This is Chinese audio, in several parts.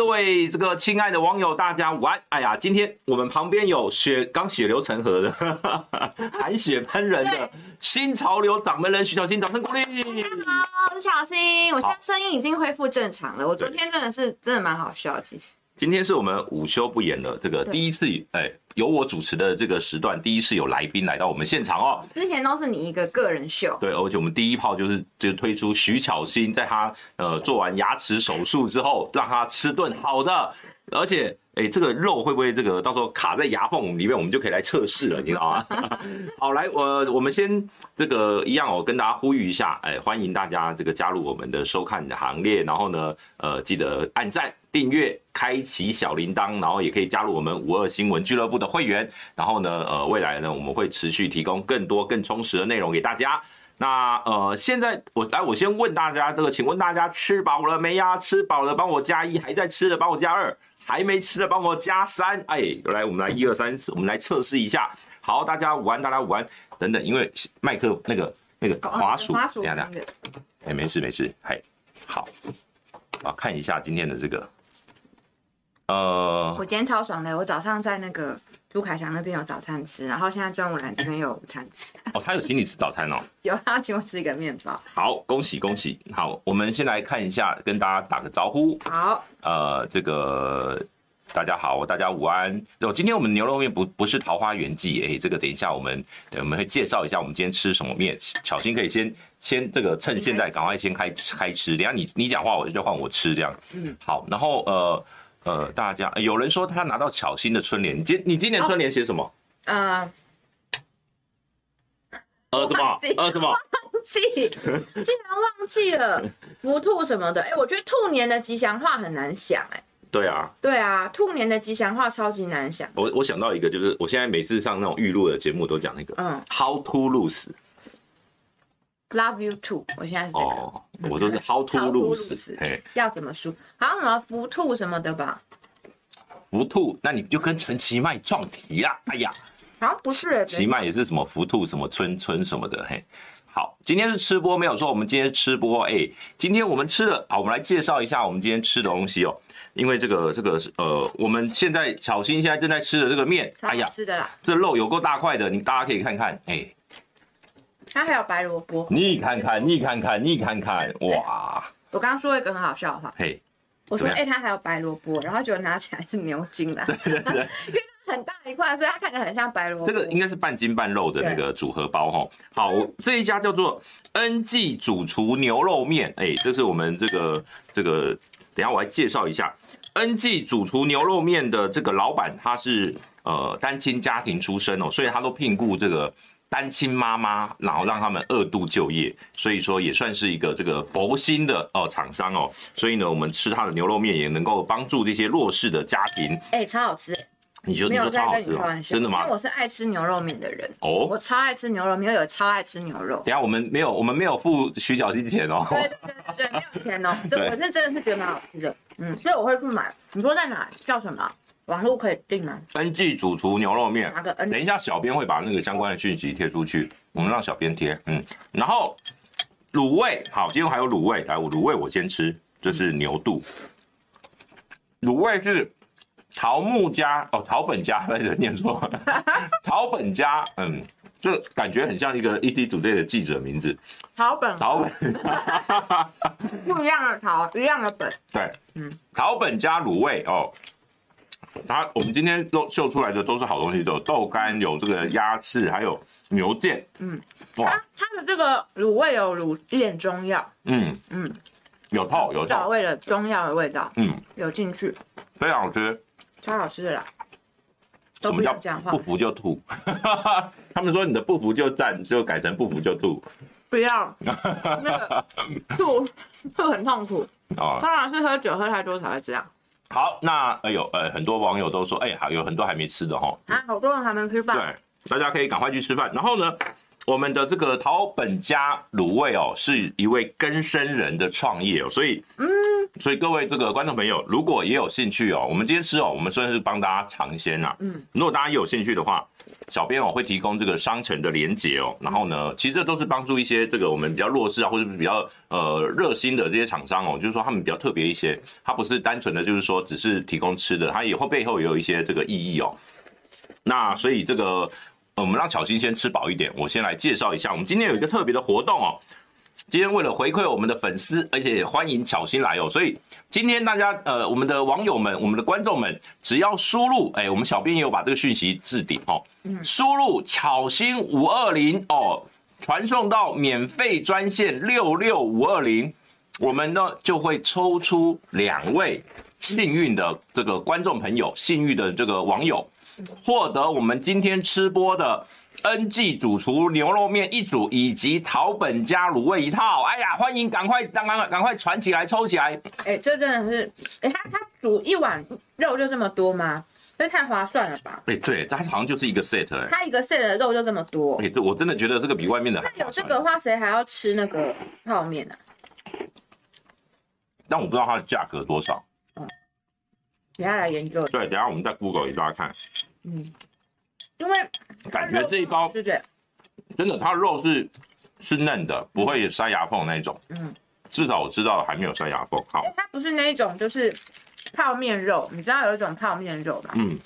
来，各位这个亲爱的网友，大家午安。哎呀，今天我们旁边有血刚血流成河的，含血喷人的新潮流掌门人徐小新，掌声鼓励。大家好，我是小新，我现在声音已经恢复正常了。我昨天真的是真的蛮好笑，其实。今天是我们午休不演的这个第一次，哎，由我主持的这个时段，第一次有来宾来到我们现场哦。之前都是你一个个人秀。对，而且我们第一炮就是就推出徐巧芯，在他呃做完牙齿手术之后，让他吃顿好的，而且。哎，这个肉会不会这个到时候卡在牙缝里面，我们就可以来测试了，你知道吗？好，来，我我们先这个一样哦，跟大家呼吁一下，哎，欢迎大家这个加入我们的收看的行列，然后呢，呃，记得按赞、订阅、开启小铃铛，然后也可以加入我们五二新闻俱乐部的会员，然后呢，呃，未来呢，我们会持续提供更多更充实的内容给大家。那呃，现在我来，我先问大家这个，请问大家吃饱了没呀？吃饱了帮我加一，还在吃的帮我加二。还没吃的帮我加三，哎，来，我们来一二三四，我们来测试一下。好，大家午安，大家午安，等等，因为麦克那个那个滑鼠，等下等下，哎，没事没事，嘿，好，啊，看一下今天的这个，呃，我今天超爽的，我早上在那个。朱凯翔那边有早餐吃，然后现在中午来这边有午餐吃。哦，他有请你吃早餐哦？有，他请我吃一个面包。好，恭喜恭喜！好，我们先来看一下，跟大家打个招呼。好，呃，这个大家好，大家午安。哦，今天我们牛肉面不不是桃花源记，哎，这个等一下我们我们会介绍一下我们今天吃什么面。小心可以先先这个趁现在赶快先开开吃，等下你你讲话我就换我吃这样。嗯，好，然后呃。呃，大家有人说他拿到巧心的春联，你今你今年春联写什么？呃，呃什么？呃什么？忘记，竟然忘记了 福兔什么的。哎，我觉得兔年的吉祥话很难想，哎。对啊。对啊，兔年的吉祥话超级难想。我我想到一个，就是我现在每次上那种预录的节目都讲那个，嗯，How to lose。Love you too，我现在是这个，哦、我都是 How to lose，嘿，要怎么输？好像什么福兔什么的吧？福兔，那你就跟陈其迈撞题啦！哎呀，好像不是，其迈也是什么福兔什么春春什么的，嘿。好，今天是吃播，没有错，我们今天吃播，哎，今天我们吃的，好，我们来介绍一下我们今天吃的东西哦。因为这个这个呃，我们现在小新现在正在吃的这个面，哎呀，吃的啦，这肉有够大块的，你大家可以看看，哎。它还有白萝卜，你看看，你看看，你看看，哇！我刚刚说一个很好笑的话，嘿，我说，哎，它还有白萝卜，然后结果拿起来是牛筋啦，因为它很大一块，所以它看起来很像白萝卜。这个应该是半筋半肉的那个组合包哈。好，这一家叫做恩记主厨牛肉面，哎，这是我们这个这个，等下我来介绍一下恩记主厨牛肉面的这个老板，他是呃单亲家庭出身哦，所以他都聘雇这个。单亲妈妈，然后让他们二度就业，所以说也算是一个这个佛心的哦厂商哦，所以呢，我们吃他的牛肉面也能够帮助这些弱势的家庭。哎、欸，超好吃！你觉得你说超好吃？喔？真的吗？因为我是爱吃牛肉面的人哦，我超爱吃牛肉面，我有超爱吃牛肉。等下我们没有，我们没有付徐小金钱哦。对对没有钱哦。这 我这真的是觉得蛮好吃的，嗯，所以我会去买。你说在哪？叫什么？网络可以订吗？恩记主厨牛肉面，等一下小编会把那个相关的讯息贴出去，我们让小编贴。嗯，然后卤味，好，今天还有卤味，来，我卤味我先吃，这是牛肚。卤味是曹木家哦，曹本家，不是念错了，曹本家，嗯，就感觉很像一个 ETtoday 的记者名字。草本，草本，不一样的草，一样的本。对，嗯，草本加卤味哦。它我们今天都秀出来的都是好东西，都有豆干，有这个鸭翅，还有牛腱。嗯，哇，它的这个卤味有卤一点中药。嗯嗯，有泡有透，调味的中药的味道。嗯，有进去，非常好吃，超好吃的啦。什么叫不服就吐？他们说你的不服就赞，就改成不服就吐。不要，那个吐 吐很痛苦。哦，当然是喝酒喝太多才会这样。好，那哎呦，呃，很多网友都说，哎，还有很多还没吃的哈。啊，好多人还没吃饭。对，大家可以赶快去吃饭。然后呢，我们的这个陶本家卤味哦，是一位根生人的创业哦，所以，嗯，所以各位这个观众朋友，如果也有兴趣哦，我们今天吃哦，我们算是帮大家尝鲜啦。嗯，如果大家也有兴趣的话，小编哦会提供这个商城的连接哦。然后呢，其实这都是帮助一些这个我们比较弱势啊，或者是比较呃热心的这些厂商哦，就是说他们比较特别一些，它不是单纯的就是说只是提供吃的，它以后背后也有一些这个意义哦。那所以这个我们让巧芯先吃饱一点，我先来介绍一下，我们今天有一个特别的活动哦。今天为了回馈我们的粉丝，而且也欢迎巧心来哦，所以今天大家呃，我们的网友们、我们的观众们，只要输入哎，我们小编也有把这个讯息置顶哦，输入巧心五二零哦，传送到免费专线六六五二零，我们呢就会抽出两位幸运的这个观众朋友，幸运的这个网友，获得我们今天吃播的。N G 主厨牛肉面一组，以及桃本家卤味一套。哎呀，欢迎赶快，赶快，赶快传起来，抽起来！哎，这真的是，哎，他他煮一碗肉就这么多吗？这太划算了吧？哎，对，它好像就是一个 set，它一个 set 的肉就这么多。哎，这我真的觉得这个比外面的还。那有这个的话，谁还要吃那个泡面呢？但我不知道它的价格多少。嗯，等下来研究。对，等下我们再 Google 给大家看。嗯。因为感觉这一包对对真的，它肉是是嫩的，不会塞牙缝那种。嗯，至少我知道还没有塞牙缝。好，它不是那一种，就是泡面肉。你知道有一种泡面肉吧？嗯，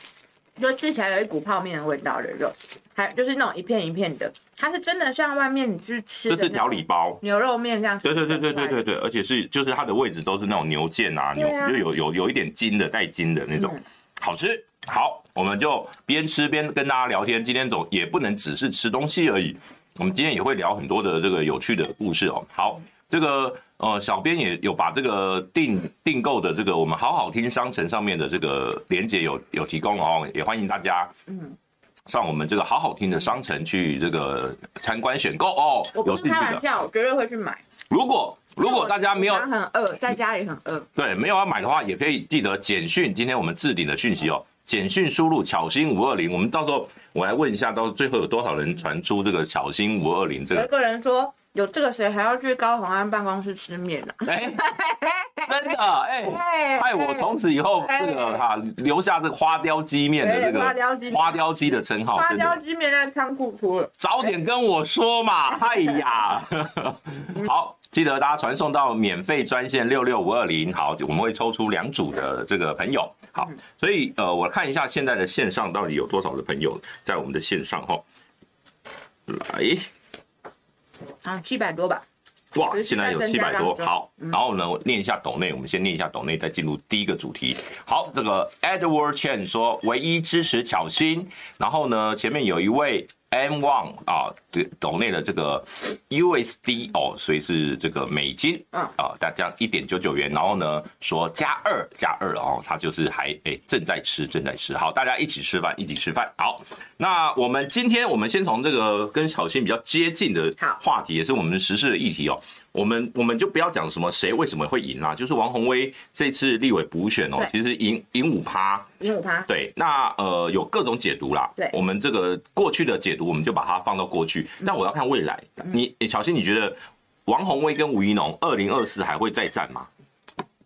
就吃起来有一股泡面的味道的肉，还就是那种一片一片的，它是真的像外面你去吃的，这是调理包牛肉面这样。对对对对对对对，而且是就是它的位置都是那种牛腱啊，牛就有有有一点筋的带筋的那种，好吃。好，我们就边吃边跟大家聊天。今天总也不能只是吃东西而已，我们今天也会聊很多的这个有趣的故事哦。好，这个呃，小编也有把这个订订购的这个我们好好听商城上面的这个链接有有提供哦，也欢迎大家嗯上我们这个好好听的商城去这个参观选购哦。我不是开玩笑，我绝对会去买。如果如果大家没有很饿，在家里很饿，对，没有要买的话，也可以记得简讯今天我们置顶的讯息哦。简讯输入巧星五二零，我们到时候我来问一下，到最后有多少人传出这个巧星五二零这个？有个人说有这个谁还要去高虹安办公室吃面呢？哎，真的哎，害我从此以后这个哈留下这个花雕鸡面的这个花雕鸡花雕鸡的称号。花雕鸡面在仓库出了，早点跟我说嘛！哎呀，好。记得大家传送到免费专线六六五二零，好，我们会抽出两组的这个朋友，好，所以呃，我看一下现在的线上到底有多少的朋友在我们的线上哈，来，啊，七百多吧，哇，现在有七百多，好，然后呢，我念一下斗内，我们先念一下斗内，再进入第一个主题，好，这个 Edward Chen 说唯一支持巧心，然后呢，前面有一位。M one 啊，对，岛内的这个 USD 哦，所以是这个美金嗯。啊，大家一点九九元，然后呢说加二加二哦，它就是还哎、欸、正在吃正在吃，好，大家一起吃饭一起吃饭，好，那我们今天我们先从这个跟小新比较接近的话题，也是我们时事的议题哦。我们我们就不要讲什么谁为什么会赢啦，就是王宏威这次立委补选哦，其实赢赢五趴，赢五趴，对，那呃有各种解读啦，对，我们这个过去的解读我们就把它放到过去，但我要看未来。你小新，你觉得王宏威跟吴怡农二零二四还会再战吗？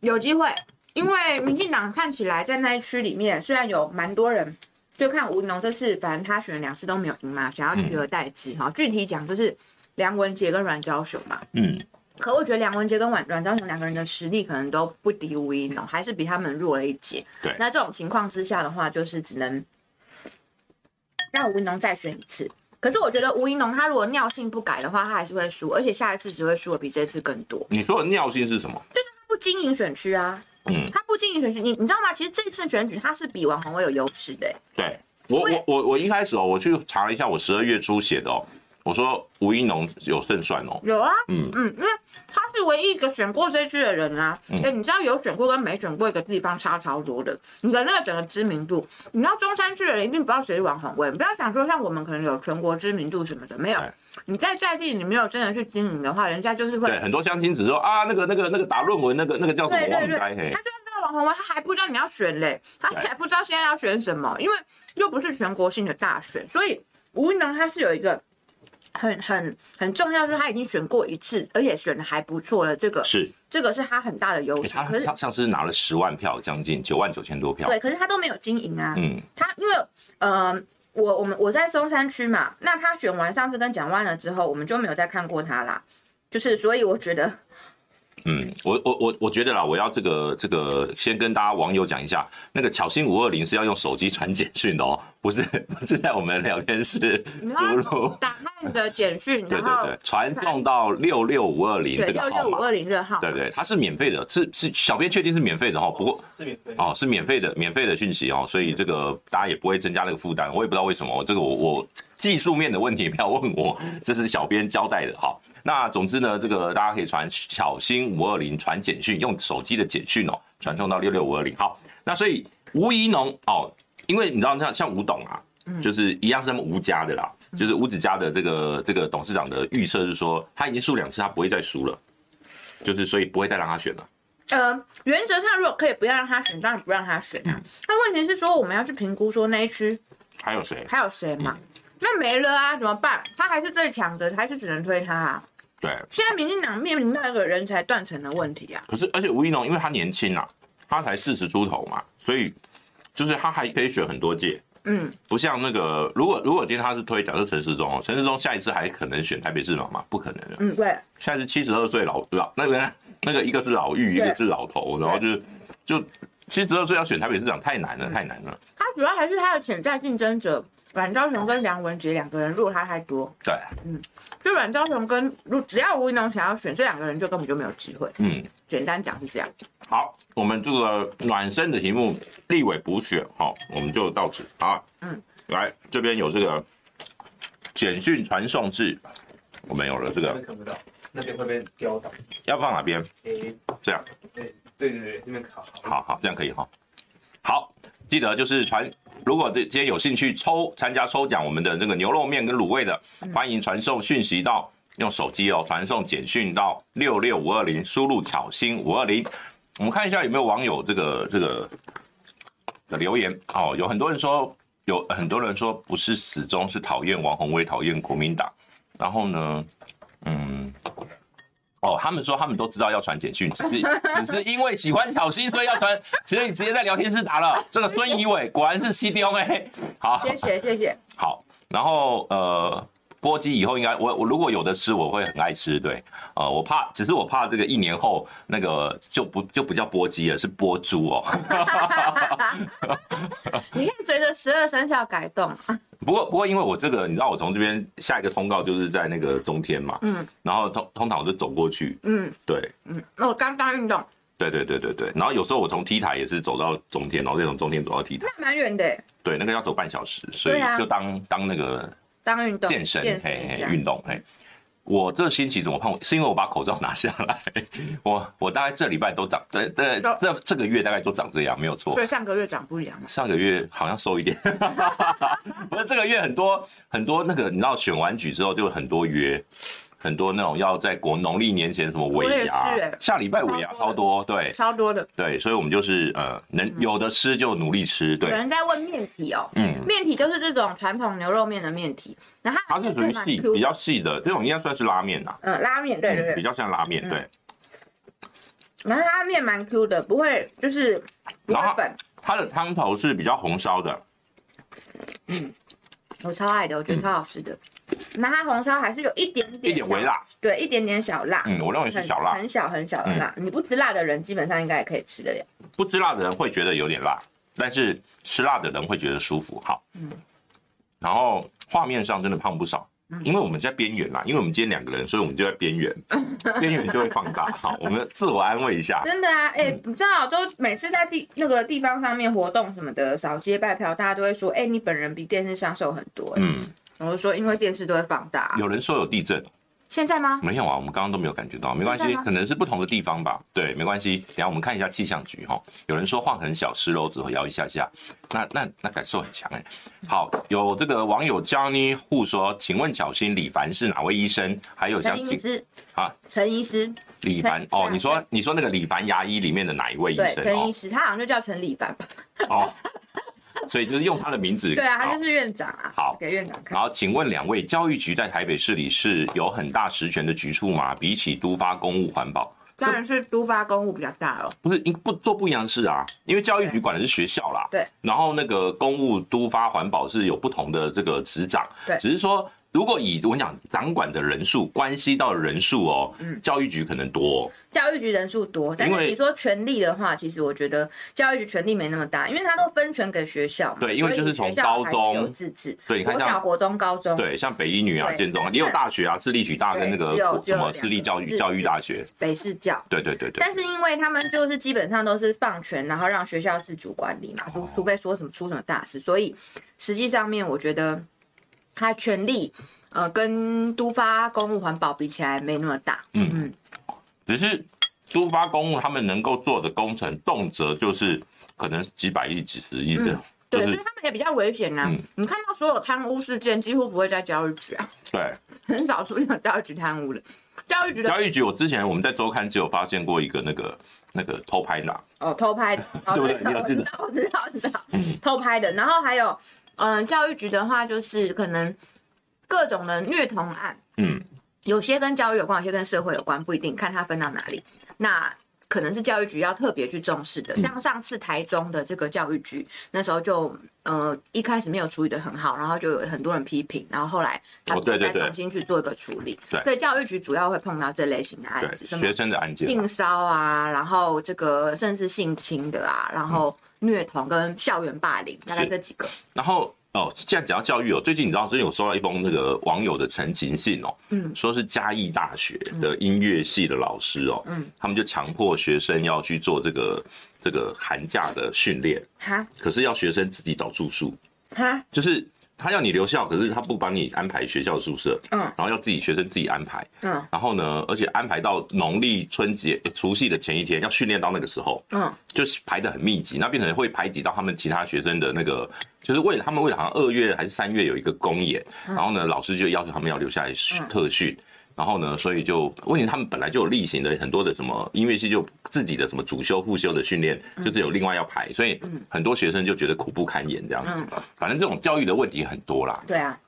有机会，因为民进党看起来在那一区里面，虽然有蛮多人就看吴怡农这次，反正他选两次都没有赢嘛，想要取而代之。哈。具体讲就是梁文杰跟阮昭雄嘛，嗯。可我觉得梁文杰跟阮阮昭雄两个人的实力可能都不敌吴一农，还是比他们弱了一截。对，那这种情况之下的话，就是只能让吴一农再选一次。可是我觉得吴一农他如果尿性不改的话，他还是会输，而且下一次只会输的比这次更多。你说的尿性是什么？就是他不经营选区啊。嗯，他不经营选区，你你知道吗？其实这次选举他是比王宏威有优势的、欸。对，我我我我一开始哦，我去查了一下，我十二月初写的哦。我说吴一农有胜算哦，有啊，嗯嗯，因为他是唯一一个选过这区的人啊。哎、嗯欸，你知道有选过跟没选过一个地方差超多的，你的那个整个知名度，你知道中山区的人一定不知道谁是王鸿薇，不要想说像我们可能有全国知名度什么的，没有。你在在地你没有真的去经营的话，人家就是会。对，很多相亲只说啊，那个那个那个打论文那个那个叫什么王该嘿，他就是这个王鸿薇，他还不知道你要选嘞，他还不知道现在要选什么，因为又不是全国性的大选，所以吴一农他是有一个。很很很重要，就是他已经选过一次，而且选的还不错了。这个是这个是他很大的优势。他可是他上次拿了十万票，将近九万九千多票。对，可是他都没有经营啊。嗯，他因为呃，我我们我在松山区嘛，那他选完上次跟蒋万了之后，我们就没有再看过他啦。就是所以我觉得。嗯，我我我我觉得啦，我要这个这个先跟大家网友讲一下，那个巧星五二零是要用手机传简讯的哦，不是不是在我们聊天室输入。打开你的简讯，对对对，传送到六六五二零这个号码。六六五二零这个号。对对，它是免费的，是是小编确定是免费的哈，不过是免费哦，是免费的免费的讯息哦，所以这个大家也不会增加那个负担，我也不知道为什么，这个我我。技术面的问题不要问我，这是小编交代的哈。那总之呢，这个大家可以传小心五二零传简讯，用手机的简讯哦，传送到六六五二零。好，那所以吴怡农哦，因为你知道像像吴董啊，就是一样是他们吴家的啦，就是吴子嘉的这个这个董事长的预测是说，他已经输两次，他不会再输了，就是所以不会再让他选了。呃，原则上如果可以不要让他选，当然不让他选啊。那问题是说，我们要去评估说那一区还有谁，还有谁嘛？那没了啊，怎么办？他还是最强的，还是只能推他啊？对，现在民进党面临到一个人才断层的问题啊。可是，而且吴怡农因为他年轻啊，他才四十出头嘛，所以就是他还可以选很多届。嗯，不像那个，如果如果今天他是推，假设陈时中哦，陈时中下一次还可能选台北市长吗？不可能的。嗯，对。下一次七十二岁老老那个那个一个是老妪，一个是老头，然后就是就七十二岁要选台北市长太难了，嗯、太难了。他主要还是他的潜在竞争者。阮昭雄跟梁文杰两个人落他太多，对，嗯，就阮昭雄跟如只要吴怡农想要选这两个人，就根本就没有机会，嗯，简单讲是这样。好，我们这个暖身的题目立委补选，好，我们就到此。啊，嗯，来这边有这个简讯传送制，我们有了这个，看不到，那边会被标到，要放哪边？诶，这样，对对对对，那边卡，好好，这样可以哈，好。记得就是传，如果这今天有兴趣抽参加抽奖，我们的这个牛肉面跟卤味的，欢迎传送讯息到用手机哦，传送简讯到六六五二零，输入巧芯五二零。我们看一下有没有网友这个这个的留言哦，有很多人说有很多人说不是始终，是讨厌王宏威，讨厌国民党。然后呢，嗯。哦，他们说他们都知道要传简讯，只是 只是因为喜欢小新，所以要传，所以直接在聊天室打了。这个孙怡伟果然是 C D O A，好，谢谢谢谢。好，然后呃，波鸡以后应该我我如果有的吃，我会很爱吃。对，呃，我怕，只是我怕这个一年后那个就不就不叫波鸡了，是波猪哦。你可以随着十二生肖改动。不过，不过，因为我这个，你知道，我从这边下一个通告就是在那个中天嘛，嗯，然后通通常我就走过去，嗯，对，嗯，那我刚刚运动，对对对对对，然后有时候我从 T 台也是走到中天，然后再从中天走到 T 台，那蛮远的，对，那个要走半小时，所以就当、啊、当那个当运动健身，嘿嘿，运动，嘿。我这星期怎么胖？是因为我把口罩拿下来。我我大概这礼拜都长，对对，这这个月大概都长这样，没有错。对，上个月长不一样。上个月好像瘦一点，不是这个月很多很多那个，你知道选完举之后就很多约。很多那种要在国农历年前什么尾牙，下礼拜尾牙超多，对，超多的，对，所以我们就是呃，能有的吃就努力吃，对。有人在问面体哦，嗯，面体就是这种传统牛肉面的面体，然后它是属于细比较细的，这种应该算是拉面呐，嗯，拉面，对对对，比较像拉面，对。然后它面蛮 Q 的，不会就是不会粉，它的汤头是比较红烧的，嗯，我超爱的，我觉得超好吃的。那它红烧还是有一点点，一点微辣，对，一点点小辣。嗯，我认为是小辣，很小很小的辣。你不吃辣的人，基本上应该也可以吃得了。不吃辣的人会觉得有点辣，但是吃辣的人会觉得舒服。好，嗯。然后画面上真的胖不少，因为我们在边缘啦，因为我们今天两个人，所以我们就在边缘，边缘就会放大。好，我们自我安慰一下。真的啊，哎，你知道都每次在地那个地方上面活动什么的，扫街拜票，大家都会说，哎，你本人比电视上瘦很多。嗯。我就说，因为电视都会放大。有人说有地震，现在吗？没有啊，我们刚刚都没有感觉到，没关系，可能是不同的地方吧。对，没关系。等下我们看一下气象局哈。有人说晃很小，十楼只会摇一下下，那那那感受很强哎。好，有这个网友 Johnny 互说，请问巧芯李凡是哪位医生？还有陈医师啊，陈医师李凡哦，你说你说那个李凡牙医里面的哪一位医生？对，陈医师，他好像就叫陈李凡吧？哦。所以就是用他的名字。对啊，他就是院长啊。好给院长看。好，请问两位，教育局在台北市里是有很大实权的局处吗？比起都发公务环保，当然是都发公务比较大了。不是，因不做不一样的事啊。因为教育局管的是学校啦，对。然后那个公务都发环保是有不同的这个职掌，对。只是说。如果以我讲掌管的人数关系到人数哦，嗯，教育局可能多，哦，教育局人数多，但是你说权力的话，其实我觉得教育局权力没那么大，因为他都分权给学校嘛。对，因为就是从高中有自治，对，你看像国中、高中，对，像北一女啊、建中啊，也有大学啊，私立体大跟那个什么私立教育教育大学，北市教，对对对对。但是因为他们就是基本上都是放权，然后让学校自主管理嘛，除除非说什么出什么大事，所以实际上面我觉得他权力。呃，跟都发公务环保比起来没那么大，嗯嗯，只是都发公务他们能够做的工程，动辄就是可能几百亿、几十亿的，嗯，对，所以他们也比较危险啊。你看到所有贪污事件，几乎不会在教育局啊，对，很少出现教育局贪污的。教育局的教育局，我之前我们在周刊只有发现过一个那个那个偷拍的，哦，偷拍的，对不对？你有记得？我知道，我知道，偷拍的。然后还有，嗯，教育局的话，就是可能。各种的虐童案，嗯，有些跟教育有关，有些跟社会有关，不一定看它分到哪里。那可能是教育局要特别去重视的。像上次台中的这个教育局，那时候就呃一开始没有处理的很好，然后就有很多人批评，然后后来他们再重新去做一个处理。对，所以教育局主要会碰到这类型的案子，什么学生的案件，性骚啊，然后这个甚至性侵的啊，然后虐童跟校园霸凌，大概这几个。然后。哦，既然讲到教育哦，最近你知道，最近我收到一封那个网友的陈情信哦，嗯，说是嘉义大学的音乐系的老师哦，嗯，他们就强迫学生要去做这个这个寒假的训练，哈，可是要学生自己找住宿，哈，就是。他要你留校，可是他不帮你安排学校宿舍，嗯，然后要自己学生自己安排，嗯，然后呢，而且安排到农历春节除夕的前一天要训练到那个时候，嗯，就是排的很密集，那变成会排挤到他们其他学生的那个，就是为了他们为了好像二月还是三月有一个公演，然后呢，老师就要求他们要留下来特训。然后呢，所以就问题，他们本来就有例行的很多的什么音乐系，就自己的什么主修副修的训练，就是有另外要排，所以很多学生就觉得苦不堪言这样子。反正这种教育的问题很多啦。对啊。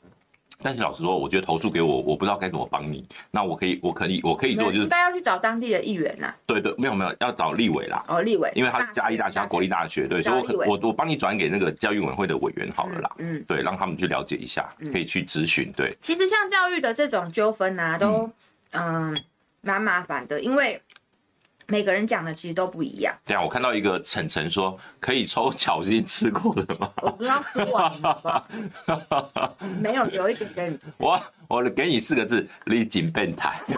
但是老实说，我觉得投诉给我，我不知道该怎么帮你。那我可以，我可以，我可以做就是，应该要去找当地的议员啦。对对，没有没有，要找立委啦。哦，立委，因为他是嘉义大学、国立大学，对，所以我我我帮你转给那个教育委员会的委员好了啦。嗯，对，让他们去了解一下，可以去咨询。对，其实像教育的这种纠纷啊，都嗯蛮麻烦的，因为。每个人讲的其实都不一样。对啊，我看到一个晨晨说可以抽巧心吃过的吗？我不知道吃？没有，留一点给你。我我给你四个字：你紧变态。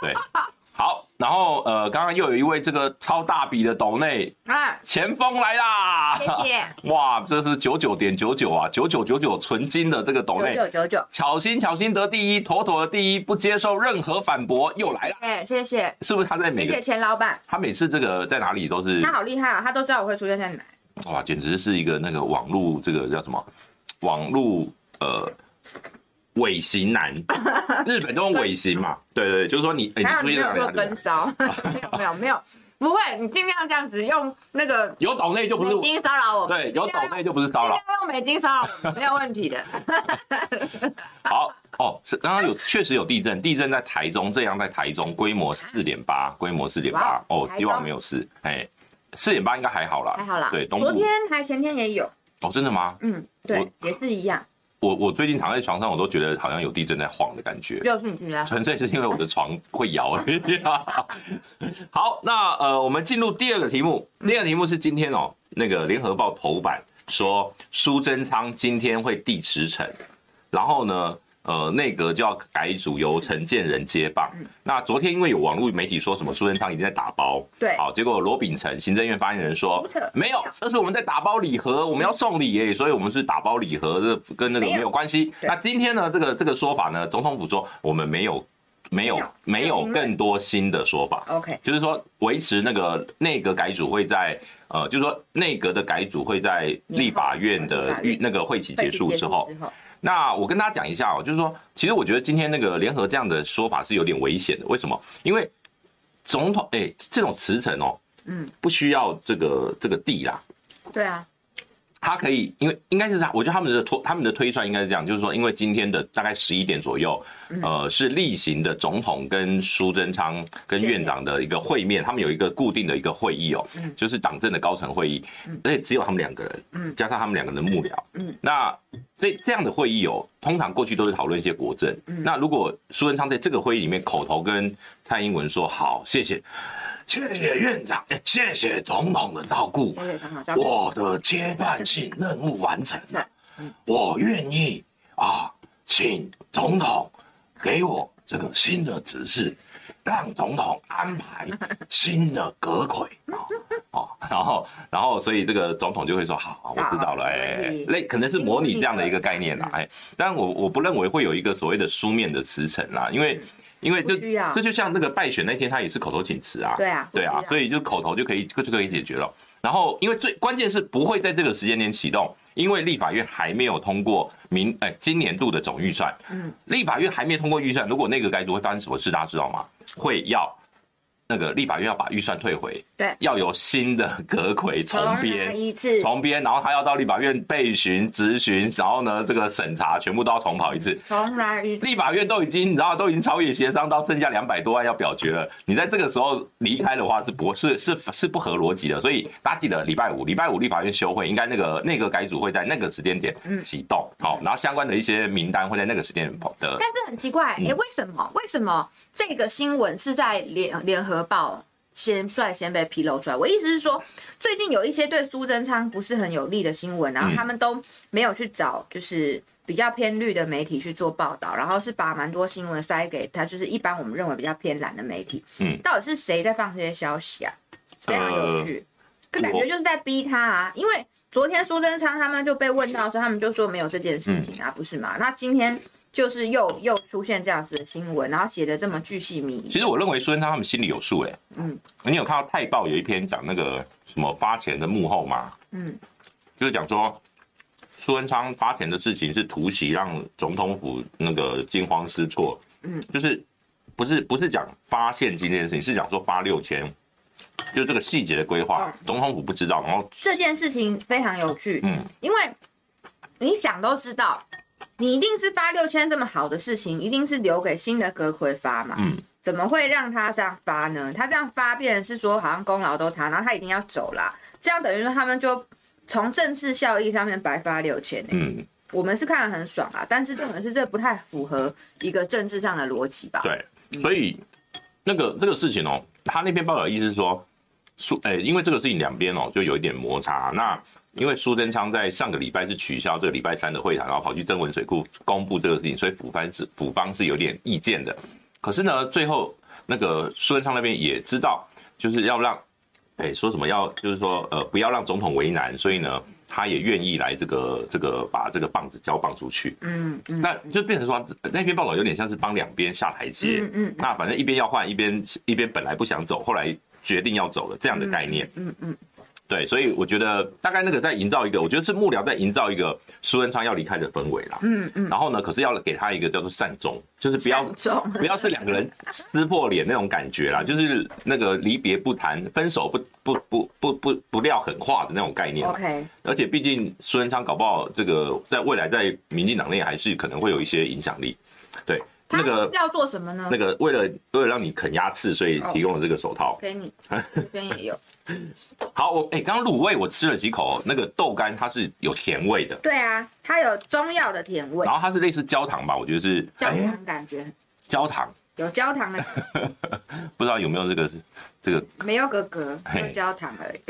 对。好，然后呃，刚刚又有一位这个超大笔的斗内啊，前锋来啦！谢谢。哇，这是九九点九九啊，九九九九纯金的这个斗内，九九九九，巧心巧心得第一，妥妥的第一，不接受任何反驳，又来了。哎，谢谢。是不是他在每个？谢谢钱老板。他每次这个在哪里都是。他好厉害啊，他都知道我会出现在哪。哇，简直是一个那个网络这个叫什么？网络呃。尾型男，日本这种尾型嘛，对对，就是说你，还有没有说跟骚？没有没有没有，不会，你尽量这样子用那个有岛内就不是美金骚扰我，对，有岛内就不是骚扰，用美金骚扰没有问题的。好哦，是刚刚有确实有地震，地震在台中，这样在台中规模四点八，规模四点八哦，希望没有事，哎，四点八应该还好啦，还好啦，对，昨天还前天也有。哦，真的吗？嗯，对，也是一样。我我最近躺在床上，我都觉得好像有地震在晃的感觉。又是你自己啊，纯粹是因为我的床会摇而已。好，那呃，我们进入第二个题目。第二个题目是今天哦，那个联合报头版说苏贞昌今天会递辞呈，然后呢，呃，内阁就要改组，由陈建仁接棒。嗯、那昨天因为有网络媒体说什么苏贞昌已经在打包，对，好，结果罗秉成行政院发言人说没有，这是我们在打包礼盒，我们要送礼耶，所以我们是打包礼盒，这跟那个没有。关系。那今天呢，这个这个说法呢，总统府说我们没有没有没有更多新的说法，OK，就是说维持那个内阁改组会在呃，就是说内阁的改组会在立法院的那个会期结束之后。那我跟大家讲一下哦，就是说，其实我觉得今天那个联合这样的说法是有点危险的。为什么？因为总统哎，这种辞呈哦，嗯，不需要这个这个地啦。对啊，他可以，因为应该是他，我觉得他们的推他们的推算应该是这样，就是说，因为今天的大概十一点左右，呃，是例行的总统跟苏贞昌跟院长的一个会面，他们有一个固定的一个会议哦，就是党政的高层会议，而且只有他们两个人，嗯，加上他们两个人的幕僚，嗯，那这这样的会议哦，通常过去都是讨论一些国政，那如果苏贞昌在这个会议里面口头跟蔡英文说好，谢谢。谢谢院长，谢谢总统的照顾。我的接班性任务完成了，我愿意啊，请总统给我这个新的指示，让总统安排新的阁揆 哦，然后然后所以这个总统就会说好，我知道了，哎，那可能是模拟这样的一个概念啦，哎，但我我不认为会有一个所谓的书面的辞呈啦，因为。因为这这就像那个败选那天，他也是口头请辞啊。对啊，对啊，所以就口头就可以就可以解决了。然后，因为最关键是不会在这个时间点启动，因为立法院还没有通过明呃今年度的总预算。嗯，立法院还没通过预算，如果那个改组会发生什么事，大家知道吗？会要。那个立法院要把预算退回，对，要有新的阁魁重编一次，重编，然后他要到立法院备询、质询，然后呢，这个审查全部都要重跑一次，重来一次。立法院都已经，你知道，都已经超越协商到剩下两百多万要表决了，你在这个时候离开的话是不，是是是不合逻辑的。所以大家记得礼拜五，礼拜五立法院休会，应该那个内阁改组会在那个时间点启动，好，然后相关的一些名单会在那个时间点跑的。但是很奇怪，哎，为什么？为什么这个新闻是在联联合？报先率先被披露出来。我意思是说，最近有一些对苏贞昌不是很有利的新闻，然后他们都没有去找，就是比较偏绿的媒体去做报道，然后是把蛮多新闻塞给他，就是一般我们认为比较偏蓝的媒体。嗯，到底是谁在放这些消息啊？非常有趣，可感觉就是在逼他啊。因为昨天苏贞昌他们就被问到的时候，他们就说没有这件事情啊，不是吗？那今天。就是又又出现这样子的新闻，然后写的这么巨细靡遗。其实我认为苏贞昌他们心里有数，哎，嗯，你有看到《泰报》有一篇讲那个什么发钱的幕后吗？嗯，就是讲说苏贞昌发钱的事情是突袭，让总统府那个惊慌失措。嗯，就是不是不是讲发现金这件事情，是讲说发六千，就是这个细节的规划，总统府不知道。然后这件事情非常有趣，嗯，因为你想都知道。你一定是发六千这么好的事情，一定是留给新的阁揆发嘛？嗯，怎么会让他这样发呢？他这样发，变成是说好像功劳都他，然后他一定要走啦。这样等于说他们就从政治效益上面白发六千。嗯，我们是看得很爽啊，但是重点是这不太符合一个政治上的逻辑吧？对，所以那个这个事情哦，他那篇报道意思是说。苏诶，因为这个事情两边哦就有一点摩擦。那因为苏贞昌在上个礼拜是取消这个礼拜三的会谈，然后跑去曾文水库公布这个事情，所以府方是府方是有点意见的。可是呢，最后那个苏贞昌那边也知道，就是要让诶说什么要就是说呃不要让总统为难，所以呢他也愿意来这个这个把这个棒子交棒出去。嗯嗯，那就变成说那篇报道有点像是帮两边下台阶。嗯嗯，那反正一边要换，一边一边本来不想走，后来。决定要走了这样的概念，嗯嗯，嗯，对，所以我觉得大概那个在营造一个，我觉得是幕僚在营造一个苏文昌要离开的氛围啦，嗯嗯，然后呢，可是要给他一个叫做善终，就是不要不要是两个人撕破脸那种感觉啦，就是那个离别不谈，分手不不不不不不撂狠话的那种概念，OK，而且毕竟苏文昌搞不好这个在未来在民进党内还是可能会有一些影响力，对。那个要做什么呢？那个为了为了让你啃鸭翅，所以提供了这个手套。给你，这边也有。好，我哎，刚刚卤味我吃了几口，那个豆干它是有甜味的。对啊，它有中药的甜味。然后它是类似焦糖吧？我觉得是焦糖感觉。焦糖有焦糖的，不知道有没有这个这个？没有哥哥，有焦糖而已。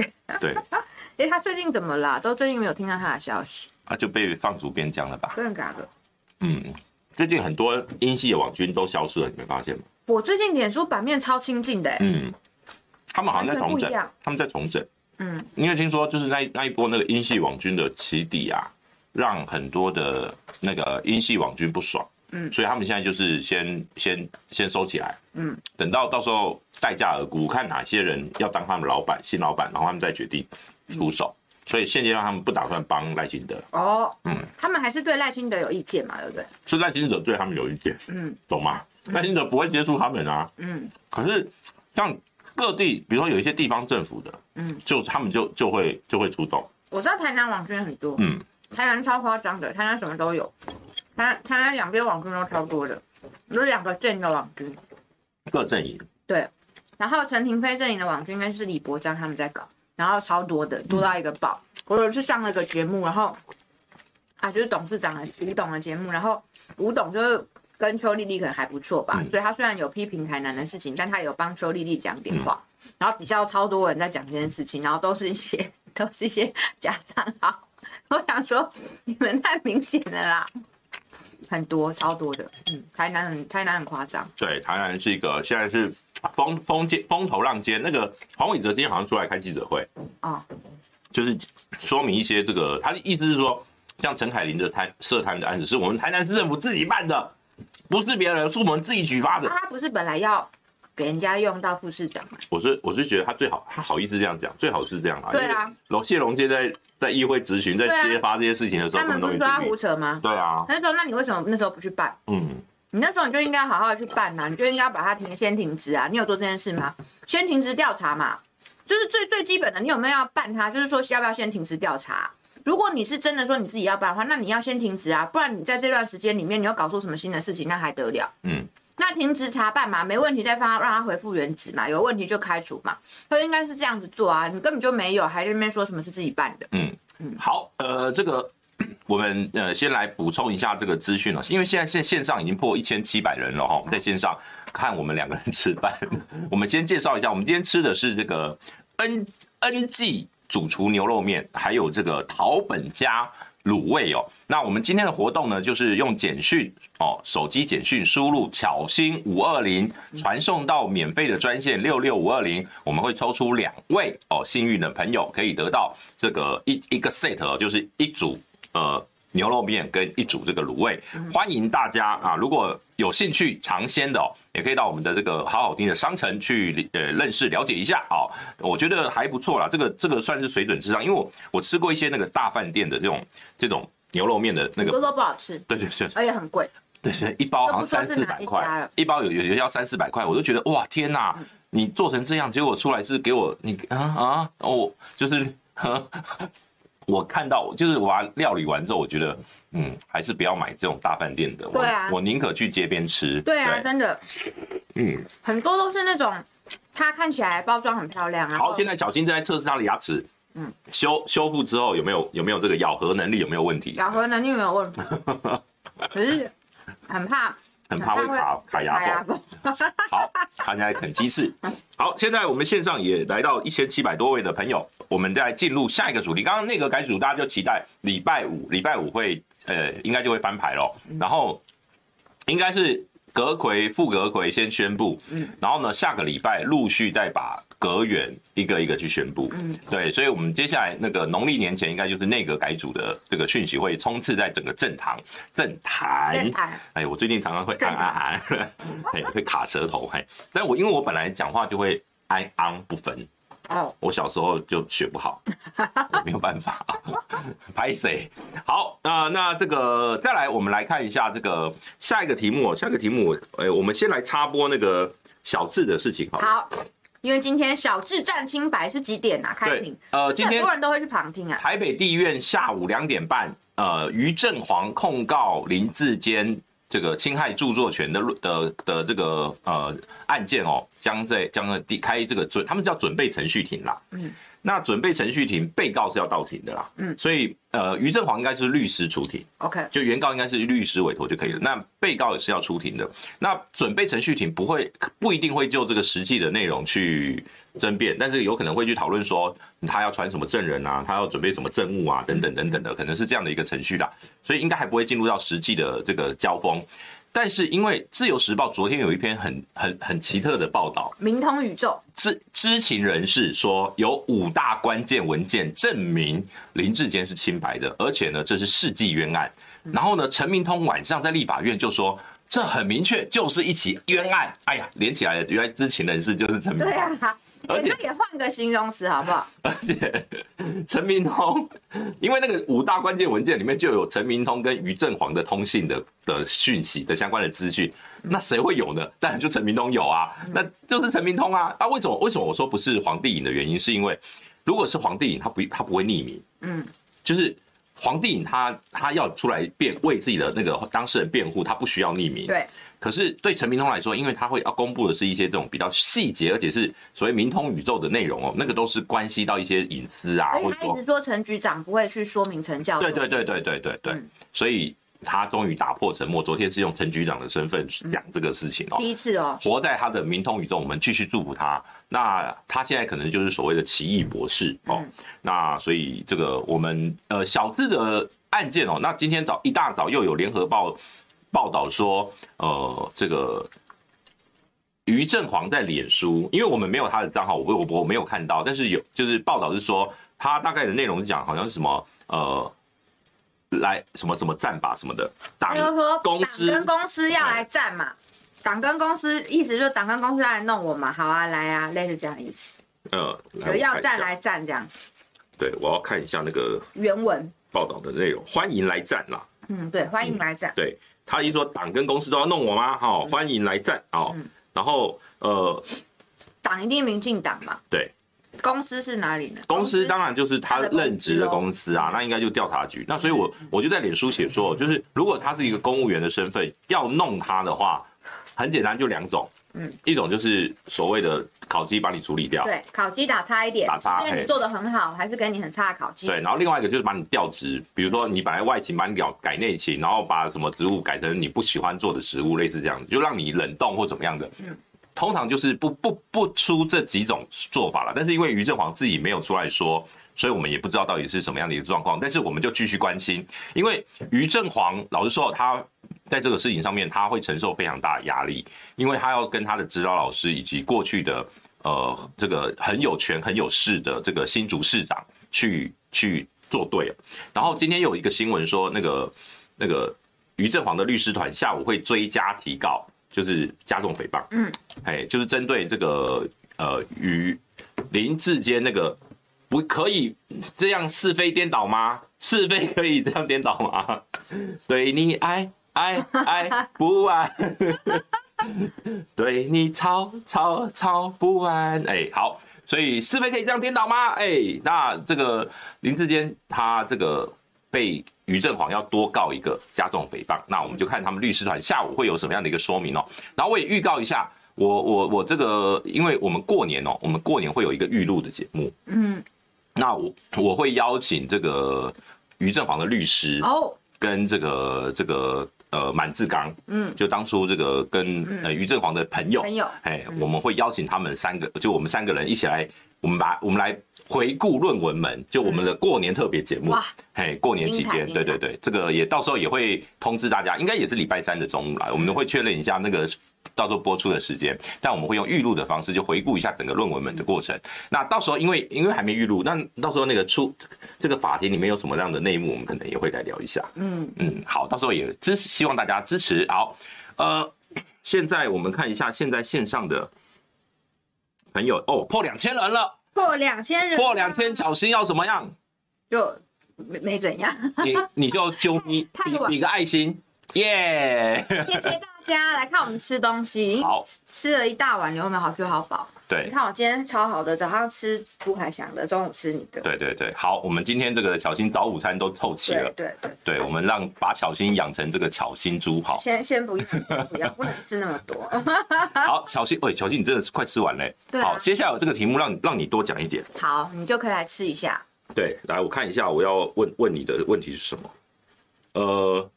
对。哎，他最近怎么了？都最近没有听到他的消息。他就被放逐边疆了吧？真的假的？嗯。最近很多英系的网军都消失了，你没发现吗？我最近脸书版面超清净的，嗯，他们好像在重整，他们在重整，嗯，因为听说就是那那一波那个英系网军的起底啊，让很多的那个英系网军不爽，嗯，所以他们现在就是先先先收起来，嗯，等到到时候待价而沽，看哪些人要当他们老板、新老板，然后他们再决定出手。嗯所以现阶段他们不打算帮赖清德。哦，嗯，他们还是对赖清德有意见嘛，对不对？是赖清德对他们有意见，嗯，懂吗？赖清德不会接触他们啊，嗯。可是像各地，比如说有一些地方政府的，嗯，就他们就就会就会出动。我知道台南网军很多，嗯，台南超夸张的，台南什么都有，台台南两边网军都超多的，有两个镇的网军，各阵营。对，然后陈廷妃阵营的网军应该是李博章他们在搞，然后超多的，多到一个爆。嗯、我有去上了个节目，然后啊，就是董事长的吴董的节目，然后吴董就是。跟邱丽丽可能还不错吧，嗯、所以他虽然有批评台南的事情，但他有帮邱丽丽讲点话，嗯、然后底下超多人在讲这件事情，然后都是一些 都是一些假账号。我想说你们太明显了啦，很多超多的，嗯，台南很台南很夸张。对，台南是一个现在是风风尖风头浪尖，那个黄伟哲今天好像出来开记者会，啊、哦，就是说明一些这个，他的意思是说，像陈凯琳的贪涉贪的案子，是我们台南市政府自己办的。不是别人，是我们自己举发的。他不是本来要给人家用到副市长吗？我是我是觉得他最好，他好意思这样讲，最好是这样啊。对啊。龙谢龙介在在议会质询，在揭发这些事情的时候，他们不是说他胡扯吗？对啊。他就说：“那你为什么那时候不去办？嗯，你那时候你就应该好好的去办呐，你就应该把他停先停职啊。你有做这件事吗？先停职调查嘛，就是最最基本的。你有没有要办他？就是说要不要先停职调查？”如果你是真的说你自己要办的话，那你要先停职啊，不然你在这段时间里面你又搞出什么新的事情，那还得了？嗯，那停职查办嘛，没问题再放他让他恢复原职嘛，有问题就开除嘛，他应该是这样子做啊，你根本就没有，还在那边说什么是自己办的？嗯嗯，好，呃，这个我们呃先来补充一下这个资讯了，因为现在线线上已经破一千七百人了哈，在线上看我们两个人吃饭，我们先介绍一下，我们今天吃的是这个 N N G。主厨牛肉面，还有这个桃本家卤味哦。那我们今天的活动呢，就是用简讯哦，手机简讯输入巧心五二零，传送到免费的专线六六五二零，我们会抽出两位哦幸运的朋友，可以得到这个一一个 set，就是一组呃。牛肉面跟一组这个卤味，欢迎大家啊！如果有兴趣尝鲜的哦，也可以到我们的这个好好听的商城去呃认识了解一下哦。我觉得还不错啦，这个这个算是水准之上，因为我我吃过一些那个大饭店的这种这种牛肉面的那个，多多不好吃，对对对，而且很贵，对对，一包好像三四百块，一包有有些要三四百块，我都觉得哇天哪！你做成这样，结果出来是给我你啊啊哦，就是。我看到，就是我把料理完之后，我觉得，嗯，还是不要买这种大饭店的。对啊，我宁可去街边吃。对啊，对真的。嗯，很多都是那种，它看起来包装很漂亮啊。好，现在小新正在测试他的牙齿，嗯，修修复之后有没有有没有这个咬合能力有没有问题？咬合能力有没有问题，可是很怕。很怕会卡卡牙缝。好，他现在啃鸡翅。好，现在我们线上也来到一千七百多位的朋友，我们再进入下一个主题。刚刚那个改组，大家就期待礼拜五，礼拜五会呃，应该就会翻牌咯。然后应该是阁揆、副阁揆先宣布，然后呢，下个礼拜陆续再把。阁员一个一个去宣布，嗯，对，所以，我们接下来那个农历年前，应该就是内阁改组的这个讯息会冲刺在整个政堂政坛。哎，我最近常常会安安安，哎，会卡舌头，嘿，但我因为我本来讲话就会安安不分，哦，我小时候就学不好，我没有办法，拍谁？好，那那这个再来，我们来看一下这个下一个题目，下一个题目，哎，我们先来插播那个小智的事情，好。好。因为今天小智战清白是几点啊？开庭。呃，今天很多人都会去旁听啊。台北地院下午两点半，呃，于振煌控告林志坚这个侵害著作权的的的这个呃案件哦，将在将在开这个准，他们叫准备程序庭啦。嗯。那准备程序庭，被告是要到庭的啦。嗯，所以呃，于正煌应该是律师出庭。OK，就原告应该是律师委托就可以了。那被告也是要出庭的。那准备程序庭不会不一定会就这个实际的内容去争辩，但是有可能会去讨论说他要传什么证人啊，他要准备什么证物啊，等等等等的，可能是这样的一个程序啦。所以应该还不会进入到实际的这个交锋。但是因为《自由时报》昨天有一篇很很很奇特的报道，明通宇宙知知情人士说有五大关键文件证明林志坚是清白的，而且呢这是世纪冤案。然后呢陈明通晚上在立法院就说这很明确就是一起冤案。哎呀连起来了，原来知情人士就是陈明通。对啊，而且那也换个形容词好不好？而且陈明通，因为那个五大关键文件里面就有陈明通跟于振煌的通信的的讯息的相关的资讯，那谁会有呢？当然就陈明通有啊，那就是陈明通啊。那为什么为什么我说不是黄帝颖的原因？是因为如果是黄帝颖，他不他不会匿名，嗯，就是。黄帝颖他他要出来辩为自己的那个当事人辩护，他不需要匿名。对。可是对陈明通来说，因为他会要公布的是一些这种比较细节，而且是所谓明通宇宙的内容哦，那个都是关系到一些隐私啊。或者他一直说陈局长不会去说明陈教授。对对对对对对对。所以。他终于打破沉默，昨天是用陈局长的身份讲这个事情哦，第一次哦，活在他的明通宇宙，我们继续祝福他。那他现在可能就是所谓的奇异博士哦，那所以这个我们呃小智的案件哦，那今天早一大早又有联合报报道说，呃，这个于正煌在脸书，因为我们没有他的账号，我我我没有看到，但是有就是报道是说他大概的内容是讲好像是什么呃。来什么什么战吧什么的，党说公司跟公司要来战嘛，党跟公司意思就是党跟公司要来弄我嘛，好啊，来啊，类似这样的意思。呃，有要战来战这样子。对，我要看一下那个原文报道的内容，欢迎来战啦。嗯，对，欢迎来战。对，他一说党跟公司都要弄我吗？好，欢迎来战。哦，然后呃，党一定民进党嘛。对。公司是哪里呢？公司当然就是他任职的公司啊，那应该就调查局。那所以我我就在脸书写说，就是如果他是一个公务员的身份，要弄他的话，很简单，就两种。嗯，一种就是所谓的烤鸡把你处理掉，对，烤鸡打差一点，打差，你做的很好，还是给你很差的烤鸡。对，然后另外一个就是把你调职，比如说你本来外勤把你调改内勤，然后把什么职务改成你不喜欢做的食物，类似这样子，就让你冷冻或怎么样的。嗯。通常就是不不不出这几种做法了，但是因为于正煌自己没有出来说，所以我们也不知道到底是什么样的一个状况。但是我们就继续关心，因为于正煌老实说，他在这个事情上面他会承受非常大的压力，因为他要跟他的指导老师以及过去的呃这个很有权很有势的这个新竹市长去去作对。然后今天有一个新闻说，那个那个于正煌的律师团下午会追加提告。就是加重诽谤，嗯，哎，就是针对这个呃，与林志坚那个，不可以这样是非颠倒吗？是非可以这样颠倒吗？对你爱爱爱不完，对你吵吵吵不完，哎，好，所以是非可以这样颠倒吗？哎，那这个林志坚他这个被。于正煌要多告一个加重诽谤，那我们就看他们律师团下午会有什么样的一个说明哦。然后我也预告一下，我我我这个，因为我们过年哦，我们过年会有一个预录的节目，嗯，那我我会邀请这个于正煌的律师哦，跟这个这个呃满志刚，嗯，就当初这个跟呃于振煌的朋友朋友，哎，我们会邀请他们三个，就我们三个人一起来，我们把我们来。回顾论文门，就我们的过年特别节目，嘿，过年期间，对对对，这个也到时候也会通知大家，应该也是礼拜三的中午来，我们会确认一下那个到时候播出的时间，但我们会用预录的方式，就回顾一下整个论文门的过程。那到时候因为因为还没预录，那到时候那个出这个法庭里面有什么样的内幕，我们可能也会来聊一下。嗯嗯，好，到时候也支持，希望大家支持。好，呃，现在我们看一下现在线上的朋友哦，破两千人了。破两千人，破两千，小心要怎么样？就没没怎样。你你就揪你 比比个爱心，耶、谢谢大家来看我们吃东西。好，吃了一大碗，有没有好吃好饱？对，你看我今天超好的，早上吃朱海翔的，中午吃你的。对对对，好，我们今天这个巧心早午餐都凑齐了。对对对，对，我们让把巧心养成这个巧心猪，好。先先不一次不要，不能吃那么多。好，巧心，喂，巧心，你真的是快吃完嘞。对、啊。好，接下来有这个题目让让你多讲一点。好，你就可以来吃一下。对，来我看一下，我要问问你的问题是什么？呃，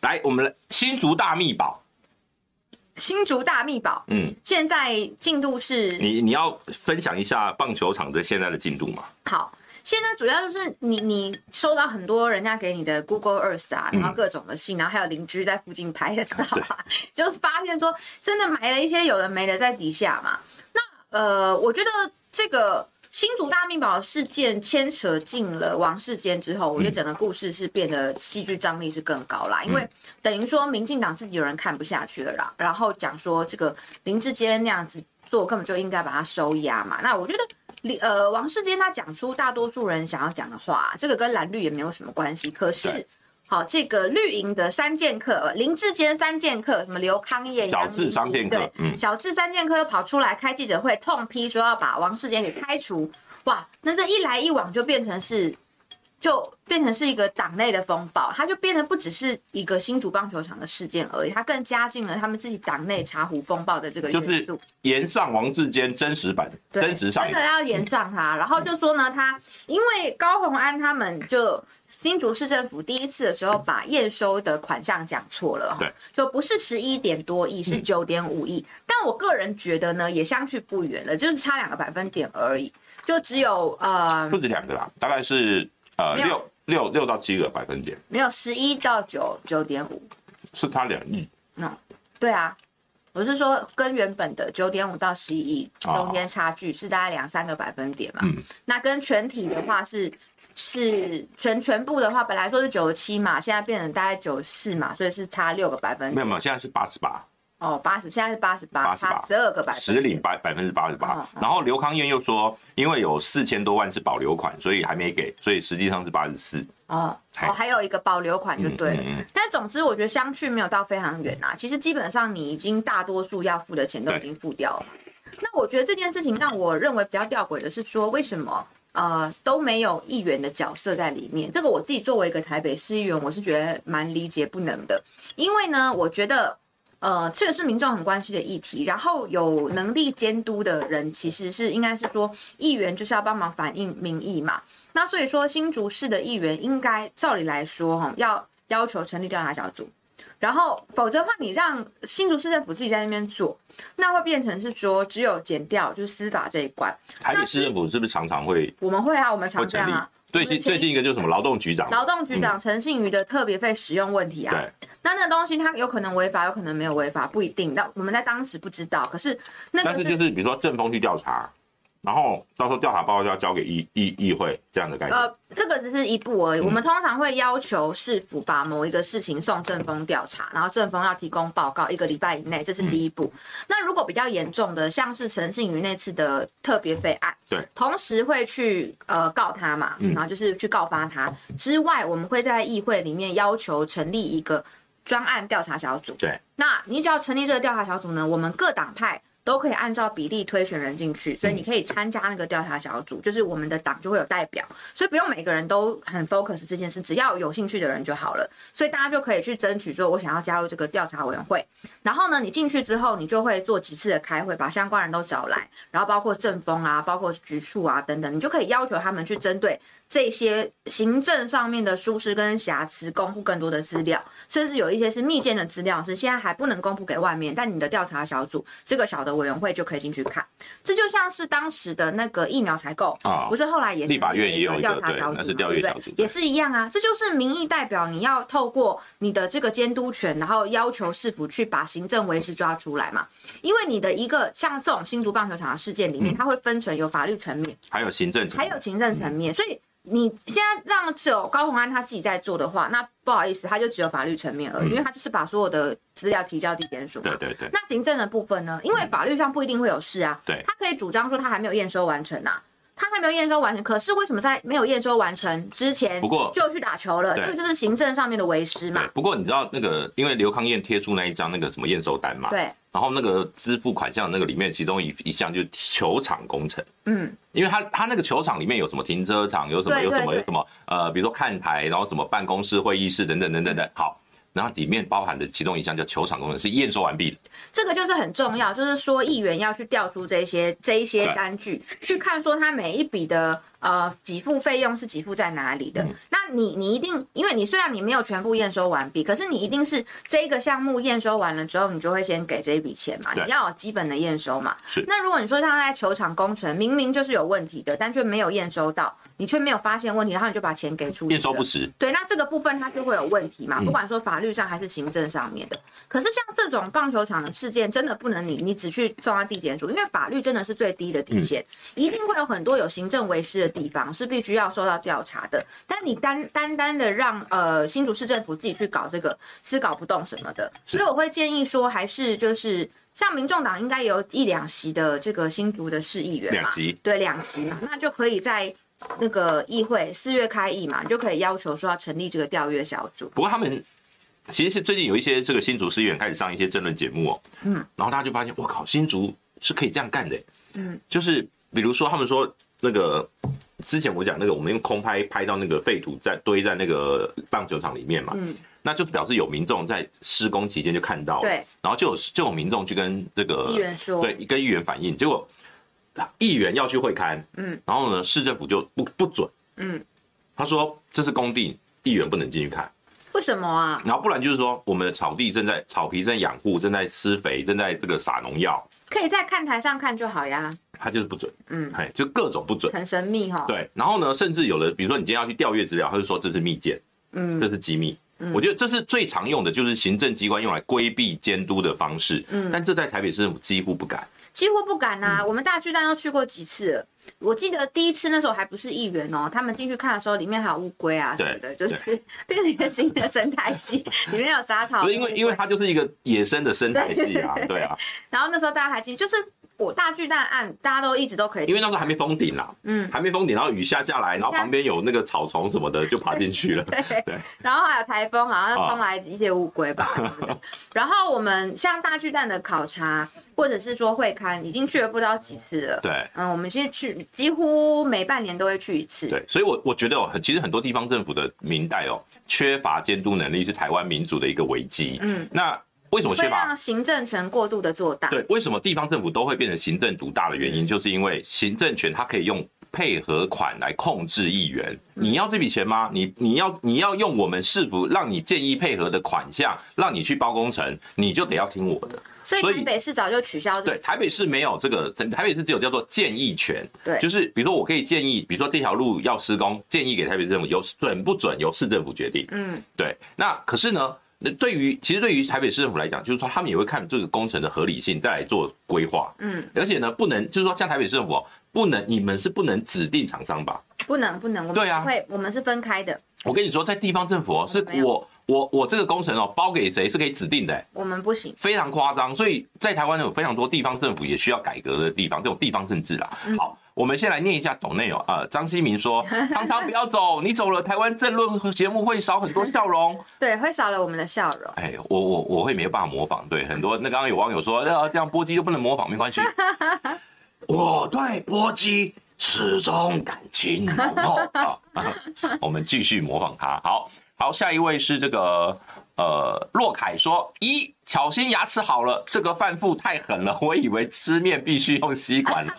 来，我们来新竹大秘宝。新竹大秘宝，嗯，现在进度是，你你要分享一下棒球场的现在的进度吗？好，现在主要就是你你收到很多人家给你的 Google Earth 啊，然后各种的信，然后还有邻居在附近拍的，照啊？就是发现说真的埋了一些有的没的在底下嘛。那呃，我觉得这个。新竹大命宝事件牵扯进了王世坚之后，我觉得整个故事是变得戏剧张力是更高啦，因为等于说民进党自己有人看不下去了啦，然后讲说这个林志坚那样子做，根本就应该把他收押嘛。那我觉得，呃，王世坚他讲出大多数人想要讲的话，这个跟蓝绿也没有什么关系。可是，好，这个绿营的三剑客，林志坚三剑客，什么刘康业、小智三剑客，对，小智三剑客又跑出来开记者会，痛批说要把王世坚给开除。哇，那这一来一往就变成是。就变成是一个党内的风暴，它就变得不只是一个新竹棒球场的事件而已，它更加进了他们自己党内茶壶风暴的这个。就是延上王志坚真实版，真实上真的要延上他，然后就说呢，他因为高虹安他们就新竹市政府第一次的时候把验收的款项讲错了，对，就不是十一点多亿，是九点五亿。但我个人觉得呢，也相去不远了，就是差两个百分点而已，就只有呃，不止两个啦，大概是。呃，六六六到七个百分点，没有十一到九九点五，是差两亿。嗯，对啊，我是说跟原本的九点五到十一亿中间差距是大概两三个百分点嘛。嗯，那跟全体的话是是全全部的话，本来说是九十七嘛，现在变成大概九十四嘛，所以是差六个百分点。没有没有，现在是八十八。哦，八十，现在是八十八，八十八，十二个百分，实领百百分之八十八。然后刘康燕又说，因为有四千多万是保留款，所以还没给，所以实际上是八十四。哦，哦，还有一个保留款就对了。嗯嗯嗯、但总之，我觉得相去没有到非常远啊。其实基本上你已经大多数要付的钱都已经付掉了。那我觉得这件事情让我认为比较吊诡的是说，为什么呃都没有议员的角色在里面？这个我自己作为一个台北市议员，我是觉得蛮理解不能的。因为呢，我觉得。呃，这个是民众很关心的议题，然后有能力监督的人，其实是应该是说，议员就是要帮忙反映民意嘛。那所以说，新竹市的议员应该照理来说，哈，要要求成立调查小组，然后否则的话，你让新竹市政府自己在那边做，那会变成是说，只有减掉，就是司法这一关。台北市政府是不是常常会？我们会啊，我们常这样啊。最近最近一个就是什么劳动局长，劳动局长陈信宇的特别费使用问题啊。对。那那个东西它有可能违法，有可能没有违法，不一定。那我们在当时不知道，可是那。但是就是比如说政风去调查。然后到时候调查报告就要交给议议议会这样的概念。呃，这个只是一步而已。嗯、我们通常会要求市府把某一个事情送政风调查，然后政风要提供报告一个礼拜以内，这是第一步。嗯、那如果比较严重的，像是陈信宇那次的特别费案，对，同时会去呃告他嘛，然后就是去告发他、嗯、之外，我们会在议会里面要求成立一个专案调查小组。对，那你只要成立这个调查小组呢，我们各党派。都可以按照比例推选人进去，所以你可以参加那个调查小组，就是我们的党就会有代表，所以不用每个人都很 focus 这件事，只要有兴趣的人就好了。所以大家就可以去争取说，我想要加入这个调查委员会。然后呢，你进去之后，你就会做几次的开会，把相关人都找来，然后包括政风啊，包括局处啊等等，你就可以要求他们去针对这些行政上面的疏失跟瑕疵，公布更多的资料，甚至有一些是密件的资料，是现在还不能公布给外面，但你的调查小组这个小的。委员会就可以进去看，这就像是当时的那个疫苗采购，不是后来也是立法院也有调查小组，对不对？也是一样啊，这就是民意代表，你要透过你的这个监督权，然后要求市府去把行政违失抓出来嘛。因为你的一个像这种新竹棒球场的事件里面，它会分成有法律层面，还有行政层面，还有行政层面，所以。你现在让只有高鸿安他自己在做的话，那不好意思，他就只有法律层面而已，因为他就是把所有的资料提交地检署。对对对。那行政的部分呢？因为法律上不一定会有事啊。对。他可以主张说他还没有验收完成啊，他还没有验收完成。可是为什么在没有验收完成之前，不过就去打球了？这个就是行政上面的违失嘛。不过你知道那个，因为刘康燕贴出那一张那个什么验收单嘛？对。然后那个支付款项那个里面，其中一一项就是球场工程。嗯，因为他他那个球场里面有什么停车场，有什么有什么有什么呃，比如说看台，然后什么办公室、会议室等等等等等。好，然后里面包含的其中一项叫球场工程，是验收完毕的。这个就是很重要，就是说议员要去调出这些这一些单据，去看说他每一笔的。呃，给付费用是给付在哪里的？嗯、那你你一定，因为你虽然你没有全部验收完毕，可是你一定是这一个项目验收完了之后，你就会先给这一笔钱嘛，你要有基本的验收嘛。是。那如果你说他在球场工程明明就是有问题的，但却没有验收到，你却没有发现问题，然后你就把钱给出去，验收不实。对，那这个部分它就会有问题嘛。嗯、不管说法法律上还是行政上面的。可是像这种棒球场的事件，真的不能你你只去送到地检署，因为法律真的是最低的底线，一定会有很多有行政违失的地方是必须要受到调查的。但你单单单的让呃新竹市政府自己去搞这个，是搞不动什么的。所以我会建议说，还是就是像民众党应该有一两席的这个新竹的市议员嘛，两席，对，两席嘛，那就可以在。那个议会四月开议嘛，你就可以要求说要成立这个调阅小组。不过他们其实是最近有一些这个新竹市议员开始上一些政论节目哦，嗯，然后大家就发现，我靠，新竹是可以这样干的，嗯，就是比如说他们说那个之前我讲那个，我们用空拍拍到那个废土在堆在那个棒球场里面嘛，嗯，那就表示有民众在施工期间就看到了，对，然后就有就有民众去跟这个议员说，对，跟议员反映，结果。议员要去会勘，嗯，然后呢，市政府就不不准，嗯，他说这是工地，议员不能进去看，为什么啊？然后不然就是说，我们的草地正在草皮正在养护，正在施肥，正在这个撒农药，可以在看台上看就好呀。他就是不准，嗯，哎，就各种不准，很神秘哈。对，然后呢，甚至有的，比如说你今天要去调阅资料，他就说这是密件，嗯，这是机密。我觉得这是最常用的，就是行政机关用来规避监督的方式，嗯，但这在台北市政府几乎不敢。几乎不敢啊！我们大巨蛋都去过几次了。我记得第一次那时候还不是议员哦，他们进去看的时候，里面还有乌龟啊什么的，就是 变成一个新的生态系，里面有杂草。因为因为它就是一个野生的生态系啊，对啊。然后那时候大家还记得，就是。我大巨蛋案，大家都一直都可以，因为那时候还没封顶啦，嗯，还没封顶，然后雨下下来，然后旁边有那个草丛什么的，就爬进去了，对对。然后还有台风，好像冲来一些乌龟吧。然后我们像大巨蛋的考察，或者是说会刊，已经去了不知道几次了。对，嗯，我们其实去几乎每半年都会去一次。对，所以我我觉得哦，其实很多地方政府的明代哦，缺乏监督能力是台湾民主的一个危机。嗯，那。为什么缺乏？让行政权过度的做大。对，为什么地方政府都会变成行政独大的原因，就是因为行政权它可以用配合款来控制议员。你要这笔钱吗？你你要你要用我们市府让你建议配合的款项，让你去包工程，你就得要听我的。所以台北市早就取消这个。对，台北市没有这个，台北市只有叫做建议权。对，就是比如说我可以建议，比如说这条路要施工，建议给台北市政府，由准不准由市政府决定。嗯，对。那可是呢？那对于其实对于台北市政府来讲，就是说他们也会看这个工程的合理性，再来做规划。嗯，而且呢，不能就是说像台北市政府不能，你们是不能指定厂商吧？不能不能，我们对啊，会我们是分开的。我跟你说，在地方政府哦，是我我我这个工程哦，包给谁是可以指定的，我们不行，非常夸张。所以在台湾有非常多地方政府也需要改革的地方，这种地方政治啦。好。我们先来念一下抖内哦，呃，张希明说，常常不要走，你走了，台湾政论节目会少很多笑容，对，会少了我们的笑容。哎，我我我会没有办法模仿，对，很多那刚刚有网友说，呃，这样波基就不能模仿，没关系。我对波基始终感情浓厚啊，我们继续模仿他。好好，下一位是这个。呃，洛凯说：“一巧心牙齿好了，这个饭腹太狠了，我以为吃面必须用吸管了。”